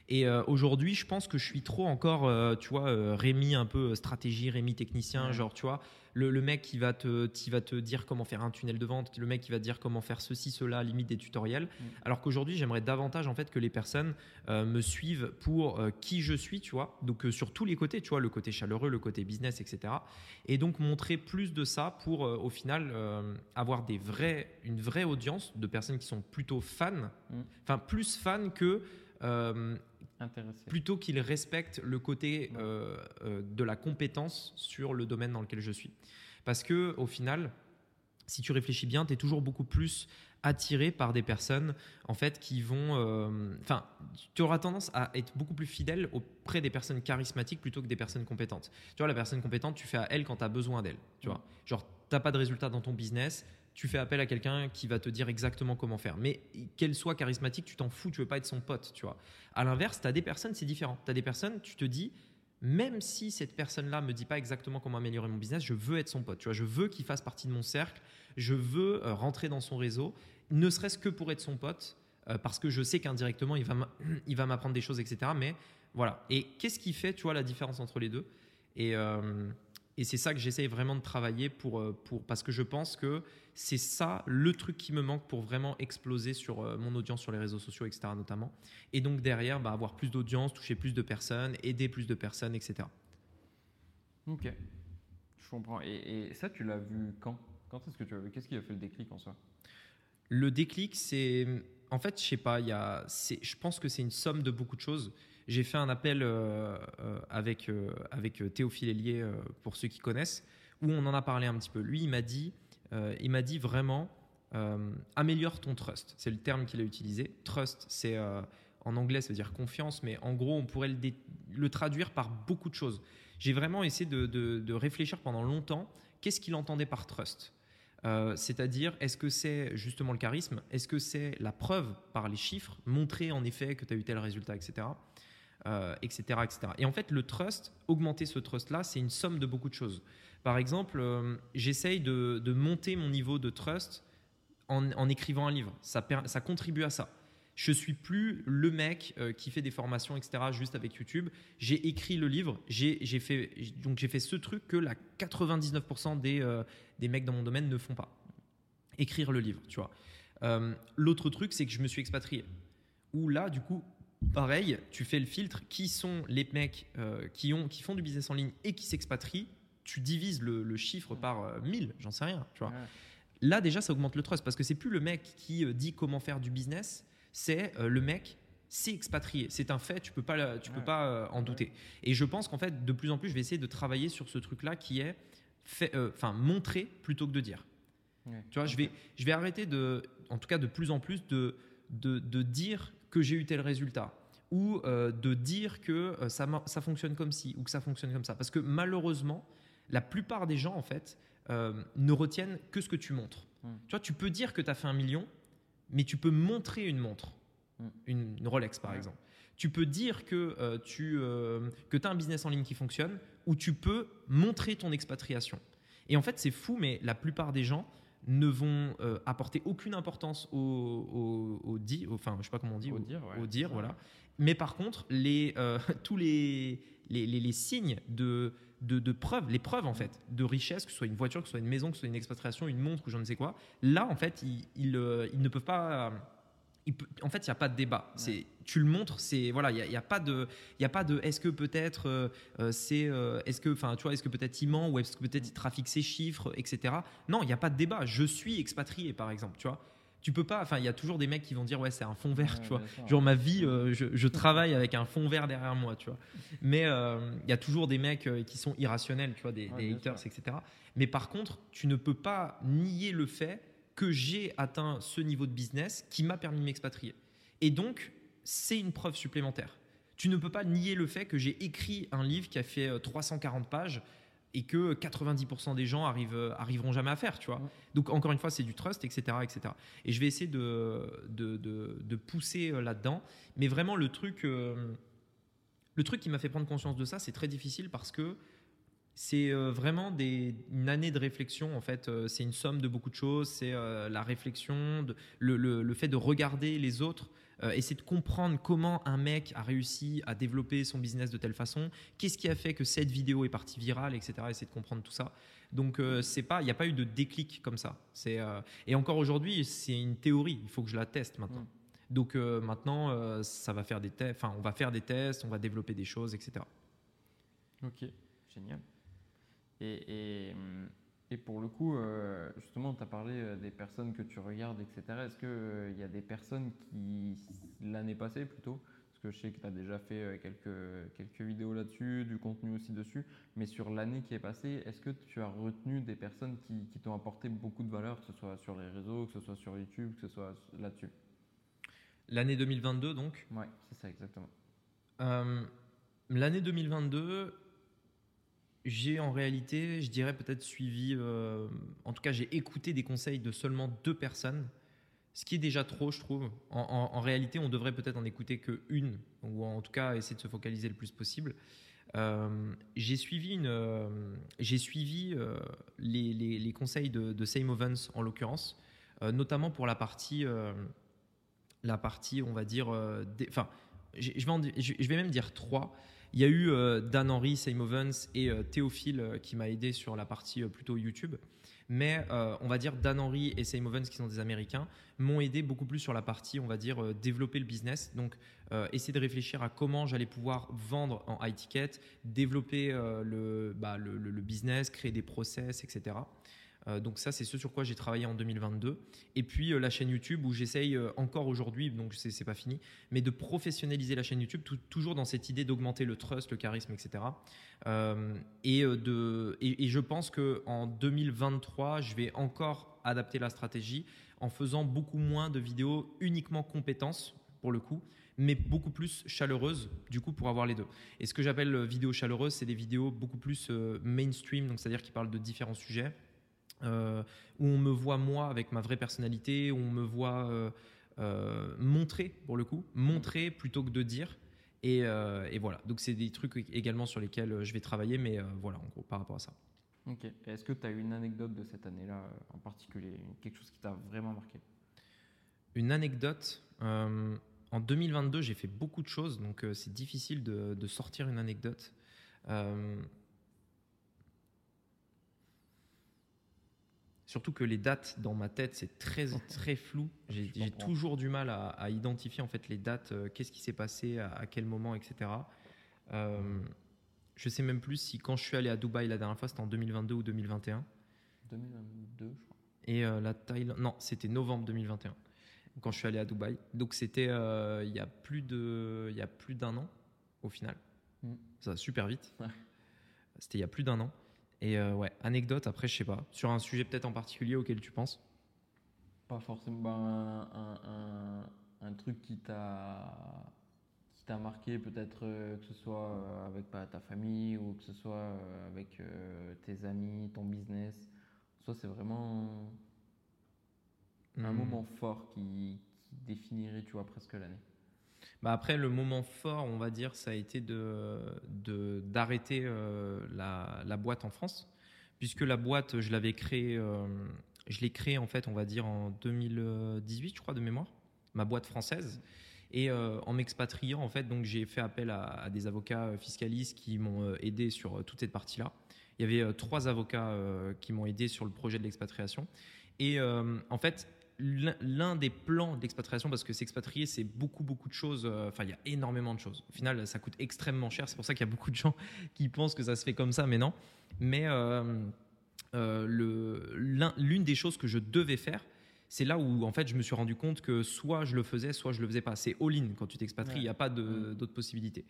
Et euh, aujourd'hui, je pense que je suis trop encore, tu vois, Rémi un peu stratégie, Rémi technicien, genre, tu vois, le, mec qui va, te, qui va te dire comment faire un tunnel de vente, le mec qui va te dire comment faire ceci, cela, limite des tutoriels. Mm. Alors qu'aujourd'hui, j'aimerais davantage en fait que les personnes euh, me suivent pour euh, qui je suis, tu vois. Donc euh, sur tous les côtés, tu vois, le côté chaleureux, le côté business, etc. Et donc montrer plus de ça pour au final avoir des vrais, une vraie audience de personnes qui sont plutôt fans, mm. enfin plus fans que plutôt qu'il respecte le côté euh, euh, de la compétence sur le domaine dans lequel je suis. Parce que au final, si tu réfléchis bien, tu es toujours beaucoup plus attiré par des personnes en fait qui vont euh, enfin tu auras tendance à être beaucoup plus fidèle auprès des personnes charismatiques plutôt que des personnes compétentes. Tu vois la personne compétente tu fais à elle quand tu as besoin d'elle tu vois. Genre t'as pas de résultat dans ton business tu fais appel à quelqu'un qui va te dire exactement comment faire. Mais qu'elle soit charismatique, tu t'en fous, tu veux pas être son pote, tu vois. À l'inverse, tu as des personnes, c'est différent. Tu as des personnes, tu te dis, même si cette personne-là me dit pas exactement comment améliorer mon business, je veux être son pote, tu vois. Je veux qu'il fasse partie de mon cercle, je veux euh, rentrer dans son réseau, ne serait-ce que pour être son pote, euh, parce que je sais qu'indirectement, il va *clears throat* m'apprendre des choses, etc. Mais voilà. Et qu'est-ce qui fait, tu vois, la différence entre les deux? Et euh, et c'est ça que j'essaye vraiment de travailler pour, euh, pour, parce que je pense que c'est ça le truc qui me manque pour vraiment exploser sur euh, mon audience sur les réseaux sociaux, etc. notamment. Et donc derrière, bah, avoir plus d'audience, toucher plus de personnes, aider plus de personnes, etc. Ok, je comprends. Et, ça, tu l'as vu quand? Quand est-ce que tu as vu? Qu'est-ce qui a fait le déclic en soi? Le déclic, c'est. En fait, je sais pas, y a, je pense que c'est une somme de beaucoup de choses j'ai fait un appel euh, euh, avec, euh, Théophile Hélier, pour ceux qui connaissent, où on en a parlé un petit peu. Lui, il m'a dit il m'a dit vraiment améliore ton trust. C'est le terme qu'il a utilisé. Trust, c'est en anglais, ça veut dire confiance, mais en gros, on pourrait le, traduire par beaucoup de choses. J'ai vraiment essayé de, réfléchir pendant longtemps qu'est-ce qu'il entendait par trust? C'est-à-dire, est-ce que c'est justement le charisme? Est-ce que c'est la preuve par les chiffres, montrer en effet que tu as eu tel résultat, etc. etc., etc. Et en fait, le trust, augmenter ce trust-là, c'est une somme de beaucoup de choses. Par exemple, euh, j'essaye de, monter mon niveau de trust en, écrivant un livre. Ça, ça contribue à ça. Je suis plus le mec euh, qui fait des formations, etc. juste avec YouTube. J'ai écrit le livre. J'ai fait, donc j'ai fait ce truc que la 99% des, euh, des mecs dans mon domaine ne font pas. Écrire le livre, tu vois. Euh, l'autre truc, c'est que je me suis expatrié. Où là, du coup, pareil, tu fais le filtre. Qui sont les mecs qui, ont, qui font du business en ligne et qui s'expatrient Tu divises le, chiffre par 1000, j'en sais rien, tu vois. Là, déjà, ça augmente le trust parce que c'est plus le mec qui dit comment faire du business c'est euh, le mec c'est expatrié. C'est un fait, tu peux pas, tu peux pas euh, en douter. Et je pense qu'en fait, de plus en plus, je vais essayer de travailler sur ce truc-là qui est fait, euh, enfin, montrer plutôt que de dire. Tu vois, je vais, je vais arrêter de, en tout cas, de plus en plus de, de, dire que j'ai eu tel résultat ou de dire que ça, ça fonctionne comme ci ou que ça fonctionne comme ça. Parce que malheureusement, la plupart des gens, en fait, ne retiennent que ce que tu montres. Tu vois, tu peux dire que tu as fait un million, mais tu peux montrer une montre, mm. une, Rolex par exemple. Tu peux dire que euh, tu euh, as un business en ligne qui fonctionne ou tu peux montrer ton expatriation. Et en fait, c'est fou, mais la plupart des gens ne vont euh, apporter aucune importance au, au, dit, enfin, je sais pas comment on dit, au, dire, au dire voilà. Mais par contre, les, *laughs* tous les, les, les, signes de, de, preuves, les preuves en fait, de richesse, que ce soit une voiture, que ce soit une maison, que ce soit une expatriation, une montre ou je ne sais quoi, là en fait, ils, ils, euh, ne peuvent pas. En fait, il n'y a pas de débat. C'est, tu le montres, c'est voilà, il n'y a, pas de, il y a pas de. Est-ce que peut-être euh, euh, c'est, est-ce que, enfin, tu vois, est-ce que peut-être il ment ou est-ce que peut-être il trafique ses chiffres, etc. Non, il n'y a pas de débat. Je suis expatrié, par exemple, tu vois tu peux pas. Enfin, il y a toujours des mecs qui vont dire ouais, c'est un fond vert, tu vois. Genre ma vie, euh, je, travaille avec un fond vert derrière moi, tu vois. Mais euh, il y a toujours des mecs euh, qui sont irrationnels, tu vois, des, haters, etc. Mais par contre, tu ne peux pas nier le fait que j'ai atteint ce niveau de business qui m'a permis de m'expatrier. Et donc, c'est une preuve supplémentaire. Tu ne peux pas nier le fait que j'ai écrit un livre qui a fait 340 pages et que 90% des gens arrivent, euh, arriveront jamais à faire, tu vois. Donc encore une fois, c'est du trust, etc., etc. Et je vais essayer de, de, de, pousser euh, là-dedans. Mais vraiment, le truc, euh, le truc qui m'a fait prendre conscience de ça, c'est très difficile parce que c'est vraiment des, une année de réflexion. En fait, c'est une somme de beaucoup de choses. C'est la réflexion, de, le, le, le, fait de regarder les autres euh, essayer de comprendre comment un mec a réussi à développer son business de telle façon, qu'est-ce qui a fait que cette vidéo est partie virale, etc. Essayer de comprendre tout ça. Donc euh, c'est pas, il n'y a pas eu de déclic comme ça. C'est euh, et encore aujourd'hui, c'est une théorie. Il faut que je la teste maintenant. Mm. Donc maintenant, ça va faire des tests. Enfin, on va faire des tests, on va développer des choses, etc. Ok, génial. Et, et et pour le coup, euh, justement, tu as parlé euh, des personnes que tu regardes, etc. Est-ce qu'il euh, y a des personnes qui, l'année passée plutôt, parce que je sais que tu as déjà fait quelques, quelques vidéos là-dessus, du contenu aussi dessus, mais sur l'année qui est passée, est-ce que tu as retenu des personnes qui, qui t'ont apporté beaucoup de valeur, que ce soit sur les réseaux, que ce soit sur YouTube, que ce soit là-dessus? L'année 2022, donc? Oui, c'est ça, exactement. L'année 2022, j'ai en réalité, je dirais peut-être suivi, euh, en tout cas j'ai écouté des conseils de seulement deux personnes, ce qui est déjà trop, je trouve. En, réalité, on devrait peut-être en écouter que une, ou en tout cas essayer de se focaliser le plus possible. Euh, j'ai suivi, une, euh, j'ai suivi les, les, conseils de, de Same Ovens en l'occurrence, notamment pour la partie, la partie, on va dire, enfin, je vais même dire trois. Il y a eu euh, Dan Henry, Sam Ovens et euh, Théophile euh, qui m'a aidé sur la partie plutôt YouTube. Mais on va dire Dan Henry et Sam Ovens, qui sont des Américains, m'ont aidé beaucoup plus sur la partie, on va dire, développer le business. Donc, essayer de réfléchir à comment j'allais pouvoir vendre en high ticket, développer bah, le, le, business, créer des process, etc. Euh, donc ça, c'est ce sur quoi j'ai travaillé en 2022. Et puis euh, la chaîne YouTube où j'essaye euh, encore aujourd'hui, donc c'est pas fini, mais de professionnaliser la chaîne YouTube, toujours dans cette idée d'augmenter le trust, le charisme, etc. Et, de, et, je pense que en 2023, je vais encore adapter la stratégie en faisant beaucoup moins de vidéos uniquement compétences pour le coup, mais beaucoup plus chaleureuses du coup pour avoir les deux. Et ce que j'appelle vidéo chaleureuse, c'est des vidéos beaucoup plus mainstream, donc c'est-à-dire qui parlent de différents sujets, euh, où on me voit moi avec ma vraie personnalité, où on me voit euh, euh, montrer pour le coup, montrer plutôt que de dire. Et, et voilà, donc c'est des trucs également sur lesquels je vais travailler, mais voilà en gros par rapport à ça. Ok. Est-ce que tu as une anecdote de cette année-là en particulier? Quelque chose qui t'a vraiment marqué? Une anecdote. en 2022, j'ai fait beaucoup de choses, donc c'est difficile de, de sortir une anecdote. Surtout que les dates dans ma tête, c'est très *laughs* très flou. J'ai toujours du mal à, à identifier en fait les dates, euh, qu'est-ce qui s'est passé, à, à quel moment, etc. Euh, je sais même plus si quand je suis allé à Dubaï la dernière fois, c'était en 2022 ou 2021. 2022, je crois. Et euh, la Thaïlande, non, c'était novembre 2021 quand je suis allé à Dubaï. Donc c'était euh, il y a plus de, il y a plus d'un an au final. Mm. Ça va super vite. Ouais. C'était il y a plus d'un an. Et euh, ouais, anecdote après, je sais pas, sur un sujet peut-être en particulier auquel tu penses? Pas forcément bah, un, un- un- truc qui t'a marqué, peut-être euh, que ce soit euh, avec bah, ta famille ou que ce soit avec euh, tes amis, ton business. Soit c'est vraiment un Hmm. moment fort qui, qui définirait, tu vois, presque l'année. Bah après, le moment fort, on va dire, ça a été de d'arrêter euh, la, boîte en France, puisque la boîte, je l'avais créée, euh, je l'ai créée en fait, on va dire en 2018, je crois de mémoire, ma boîte française. Et euh, en m'expatriant, en fait, donc j'ai fait appel à, à des avocats fiscalistes qui m'ont aidé sur toute cette partie-là. Il y avait trois avocats qui m'ont aidé sur le projet de l'expatriation. Et en fait, l'un des plans d'expatriation, parce que s'expatrier, c'est beaucoup, beaucoup de choses. euh, Enfin, il y a énormément de choses. Au final, ça coûte extrêmement cher. C'est pour ça qu'il y a beaucoup de gens *laughs* qui pensent que ça se fait comme ça, mais non. Mais euh, euh, l'une des choses que je devais faire, c'est là où en fait je me suis rendu compte que soit je le faisais, soit je le faisais pas. C'est all-in quand tu t'expatries, il Ouais. n'y a pas Mm. d'autres possibilités.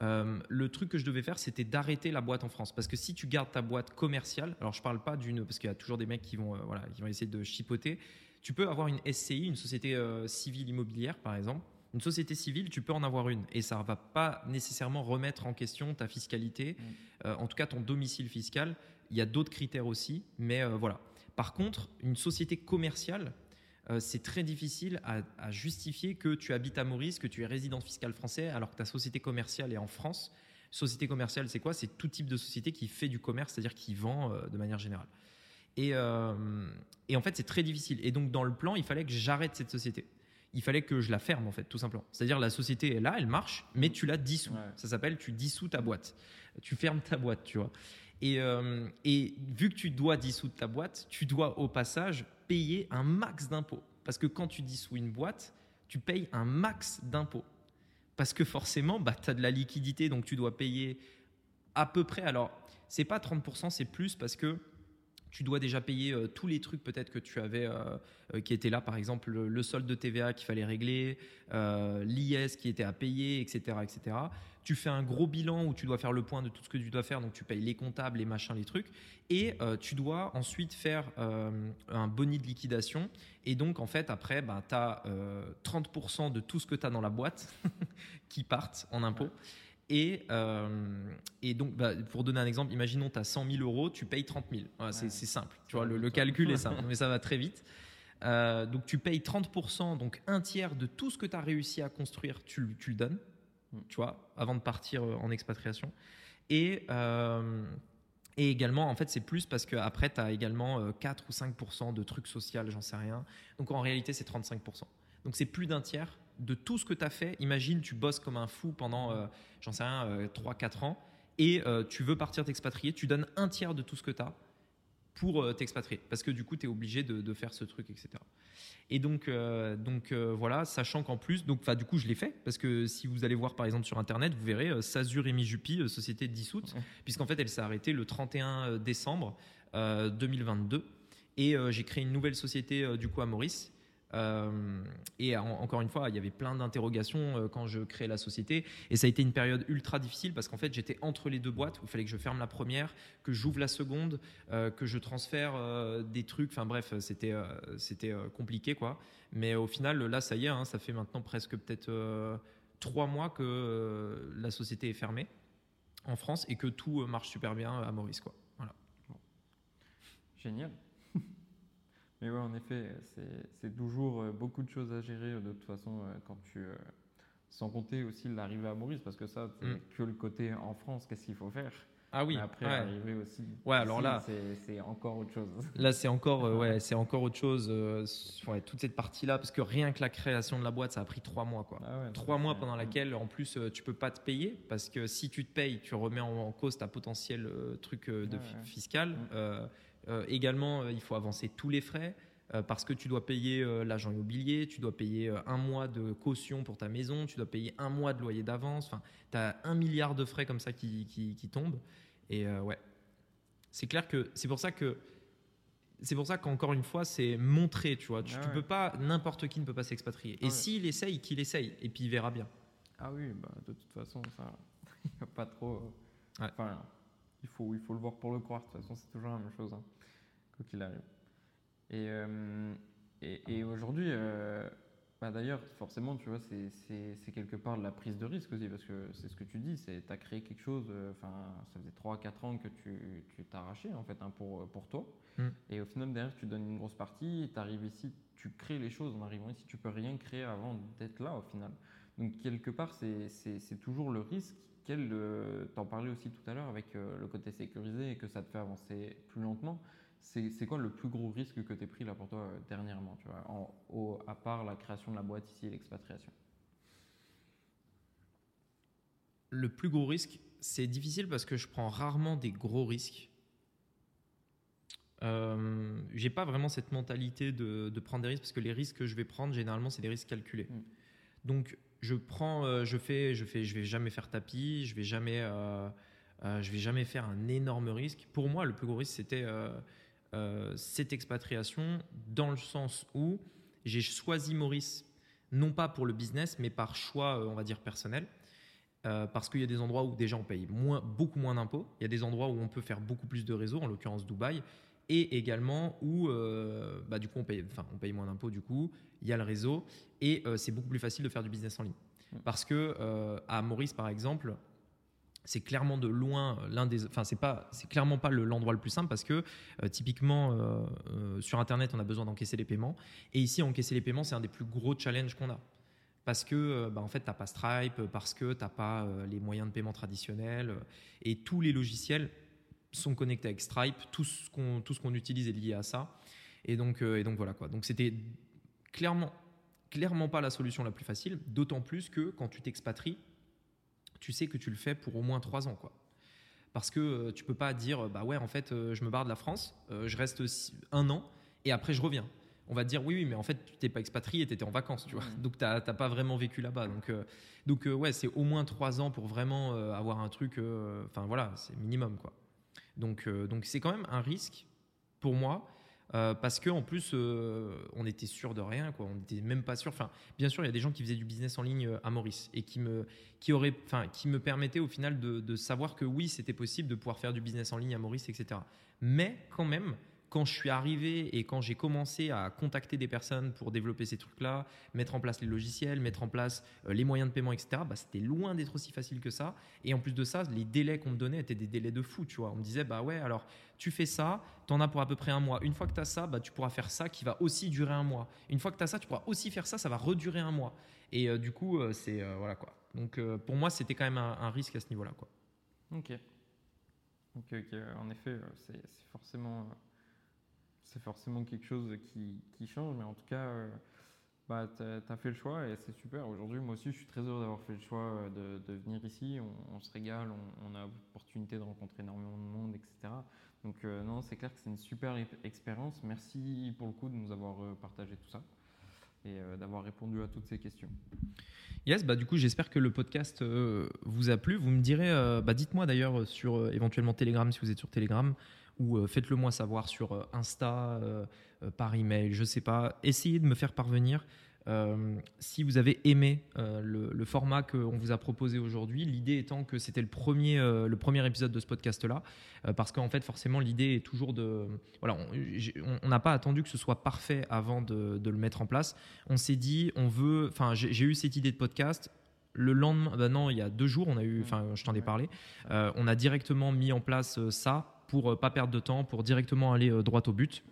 Euh, le truc que je devais faire, c'était d'arrêter la boîte en France. Parce que si tu gardes ta boîte commerciale, alors je parle pas d'une, parce qu'il y a toujours des mecs qui vont, euh, voilà, qui vont essayer de chipoter. Tu peux avoir une SCI, une société euh, civile immobilière, par exemple. Une société civile, tu peux en avoir une, et ça va pas nécessairement remettre en question ta fiscalité, Mm. euh, en tout cas ton domicile fiscal. Il y a d'autres critères aussi, mais euh, voilà. Par contre, une société commerciale, euh, c'est très difficile à, à justifier que tu habites à Maurice, que tu es résident fiscal français, alors que ta société commerciale est en France. Société commerciale, c'est quoi? C'est tout type de société qui fait du commerce, c'est-à-dire qui vend euh, de manière générale. Et, euh, et en fait, c'est très difficile. Et donc, dans le plan, il fallait que j'arrête cette société. Il fallait que je la ferme, en fait, tout simplement. C'est-à-dire, la société est là, elle marche, mais tu la dissous. Ouais. Ça s'appelle tu dissous ta boîte. Tu fermes ta boîte, tu vois. Et, euh, et vu que tu dois dissoudre ta boîte, tu dois au passage payer un max d'impôts. Parce que quand tu dissous une boîte, tu payes un max d'impôts. Parce que forcément, bah, tu as de la liquidité, donc tu dois payer à peu près. Alors, c'est pas 30%, c'est plus parce que tu dois déjà payer euh, tous les trucs peut-être que tu avais euh, euh, qui étaient là, par exemple le, solde de TVA qu'il fallait régler, l'IS qui était à payer, etc., etc. Tu fais un gros bilan où tu dois faire le point de tout ce que tu dois faire, donc tu payes les comptables, les machins, les trucs, et tu dois ensuite faire un boni de liquidation. Et donc en fait après, bah, tu as 30% de tout ce que tu as dans la boîte *laughs* qui partent en impôts. Et, euh, et donc, bah, pour donner un exemple, imaginons tu as 100 000 euros, tu payes 30 000. Voilà, c'est Ouais. c'est simple. Tu vois, le, calcul est *laughs* simple, mais ça va très vite. Euh, donc, tu payes 30%, donc un tiers de tout ce que tu as réussi à construire, tu, le- tu le donnes, Mm. tu vois, avant de partir euh, en expatriation. Et, euh, et également, en fait, c'est plus parce qu'après, tu as également euh, 4 ou 5% de trucs sociaux, j'en sais rien. Donc, en réalité, c'est 35%. Donc, c'est plus d'un tiers de tout ce que tu as fait. Imagine, tu bosses comme un fou pendant, euh, j'en sais rien, 3-4 ans, et euh, tu veux partir t'expatrier, tu donnes un tiers de tout ce que tu as pour euh, t'expatrier. Parce que du coup, tu es obligé de, de faire ce truc, etc. Et donc, euh, donc euh, voilà, sachant qu'en plus, donc, du coup, je l'ai fait, parce que si vous allez voir par exemple sur Internet, vous verrez euh, Sazur Juppy, euh, société dissoute, Ouais. puisqu'en fait, elle s'est arrêtée le 31 décembre euh, 2022. Et j'ai créé une nouvelle société du coup à Maurice. Et encore une fois, il y avait plein d'interrogations quand je créais la société. Et ça a été une période ultra difficile parce qu'en fait, j'étais entre les deux boîtes il fallait que je ferme la première, que j'ouvre la seconde, que je transfère des trucs. Enfin bref, c'était c'était compliqué quoi. Mais au final, là, ça y est, hein, ça fait maintenant presque peut-être trois mois que euh, la société est fermée en France et que tout euh, marche super bien à Maurice. Quoi. Voilà. Génial. Mais ouais, en effet, c'est toujours euh, beaucoup de choses à gérer de toute façon quand tu. Sans compter aussi l'arrivée à Maurice, parce que ça, c'est mm. que le côté en France, qu'est-ce qu'il faut faire? Ah oui. après, arriver aussi. Ouais, alors là, c'est encore autre chose. *laughs* Là, c'est encore, euh, ouais, c'est encore autre chose. Euh, toute cette partie-là, parce que rien que la création de la boîte, ça a pris trois mois, quoi. Ah trois mois pendant laquelle, en plus, euh, tu peux pas te payer, parce que si tu te payes, tu remets en, cause ta potentiel truc de fiscal. Mm. également, il faut avancer tous les frais parce que tu dois payer l'agent immobilier, tu dois payer un mois de caution pour ta maison, tu dois payer un mois de loyer d'avance. Enfin, tu as un milliard de frais comme ça qui, qui, qui tombent. Et euh, ouais, c'est clair que c'est pour ça que c'est pour ça qu'encore une fois, c'est montrer, tu vois. Tu, ah peux pas, n'importe qui ne peut pas s'expatrier. Et ah s'il essaye, qu'il essaye, et puis il verra bien. Ah oui, bah, de toute façon, ça, *laughs* il n'y a pas trop. Enfin, il faut, il faut le voir pour le croire. De toute façon, c'est toujours la même chose, hein, quoi qu'il arrive. Et, euh, et, et aujourd'hui, euh, bah, d'ailleurs, forcément, tu vois, c'est quelque part de la prise de risque aussi, parce que c'est ce que tu dis, tu as créé quelque chose, euh, enfin, ça faisait 3-4 ans que tu t'arrachais, en fait, hein, pour, pour toi. Mm. Et au final, derrière, tu donnes une grosse partie, tu arrives ici, tu crées les choses en arrivant ici, tu peux rien créer avant d'être là, au final. Donc, quelque part, c'est toujours le risque. Quel, euh, t'en parlais aussi tout à l'heure avec euh, le côté sécurisé et que ça te fait avancer plus lentement c'est quoi le plus gros risque que tu as pris là pour toi euh, dernièrement, tu vois, en, à part la création de la boîte ici et l'expatriation? Le plus gros risque, c'est difficile parce que je prends rarement des gros risques. Euh, j'ai pas vraiment cette mentalité de, prendre des risques parce que les risques que je vais prendre généralement c'est des risques calculés. Mm. Donc je prends, euh, je fais, je fais, je vais jamais faire tapis, je vais jamais, euh, je vais jamais faire un énorme risque. Pour moi, le plus gros risque c'était euh, cette expatriation dans le sens où j'ai choisi Maurice non pas pour le business mais par choix euh, on va dire personnel euh, parce qu'il y a des endroits où déjà on paye beaucoup moins d'impôts il y a des endroits où on peut faire beaucoup plus de réseaux en l'occurrence Dubaï et également où bah, du coup on paye, enfin, on paye moins d'impôts du coup il y a le réseau et c'est beaucoup plus facile de faire du business en ligne mmh. parce que à Maurice par exemple c'est clairement de loin euh, l'un des enfin c'est pas c'est clairement pas l'endroit le, plus simple parce que euh, typiquement euh, sur internet on a besoin d'encaisser les paiements et ici encaisser les paiements c'est un des plus gros challenges qu'on a parce que bah, en fait t'as pas Stripe parce que t'as pas les moyens de paiement traditionnels et tous les logiciels sont connectés avec Stripe tout ce qu'on qu'on utilise est lié à ça et donc et donc voilà quoi donc c'était clairement clairement pas la solution la plus facile d'autant plus que quand tu t'expatries tu sais que tu le fais pour au moins trois ans, quoi. Parce que euh, tu peux pas dire, bah ouais, en fait, euh, je me barre de la France, euh, je reste un an et après je reviens. On va te dire, oui, oui, mais en fait, tu t'es pas expatrié, tu étais en vacances, tu vois. Donc, tu n'as pas vraiment vécu là-bas. Donc, donc ouais, c'est au moins trois ans pour vraiment avoir un truc. Enfin, voilà, c'est minimum, quoi. Donc, donc c'est quand même un risque pour moi euh, parce que en plus euh, on était sûr de rien quoi. On n'était même pas sûr. Enfin bien sûr il y a des gens qui faisaient du business en ligne euh, à Maurice et qui me qui enfin qui me permettaient au final de savoir que oui c'était possible de pouvoir faire du business en ligne à Maurice etc mais quand même quand je suis arrivé et quand j'ai commencé à contacter des personnes pour développer ces trucs-là, mettre en place les logiciels, mettre en place euh, les moyens de paiement, etc., bah, c'était loin d'être aussi facile que ça. Et en plus de ça, les délais qu'on me donnait étaient des délais de fou, tu vois. On me disait, bah ouais, alors tu fais ça, tu en as pour à peu près un mois. Une fois que tu as ça, bah, tu pourras faire ça qui va aussi durer un mois. Une fois que tu as ça, tu pourras aussi faire ça, ça va redurer un mois. Et euh, du coup, euh, c'est voilà quoi. Donc pour moi, c'était quand même un, risque à ce niveau-là, quoi. Ok, ok. En effet, c'est forcément c'est forcément quelque chose qui, qui, change, mais en tout cas, euh, bah, tu as, fait le choix et c'est super. Aujourd'hui, moi aussi, je suis très heureux d'avoir fait le choix euh, de, de venir ici. On, se régale, on, a l'opportunité de rencontrer énormément de monde, etc. Donc, euh, non, c'est clair que c'est une super expérience. Merci pour le coup de nous avoir partagé tout ça et d'avoir répondu à toutes ces questions. Yes, bah du coup j'espère que le podcast vous a plu. Vous me direz, bah, dites-moi d'ailleurs sur éventuellement Telegram si vous êtes sur Telegram ou faites-le moi savoir sur Insta, par email, je sais pas. Essayez de me faire parvenir euh, si vous avez aimé euh, le, format qu'on vous a proposé aujourd'hui, l'idée étant que c'était le premier, euh, le premier épisode de ce podcast-là, parce qu'en fait, forcément, l'idée est toujours de. Voilà, on n'a pas attendu que ce soit parfait avant de, le mettre en place. On s'est dit, on veut. Enfin, j'ai eu cette idée de podcast. Le lendemain, ben non, il y a deux jours, on a eu, enfin, je t'en ai parlé, on a directement mis en place ça pour pas perdre de temps, pour directement aller droit au but.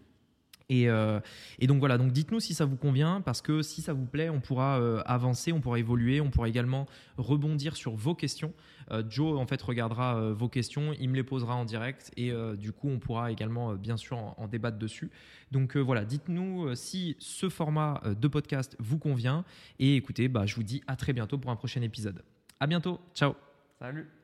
Euh, et, donc voilà, donc dites-nous si ça vous convient, parce que si ça vous plaît, on pourra euh, avancer, on pourra évoluer, on pourra également rebondir sur vos questions. Euh, Joe en fait regardera vos questions, il me les posera en direct, et du coup on pourra également bien sûr en, débattre dessus. Donc voilà, dites-nous si ce format de podcast vous convient, et écoutez, bah, je vous dis à très bientôt pour un prochain épisode. À bientôt, ciao. Salut.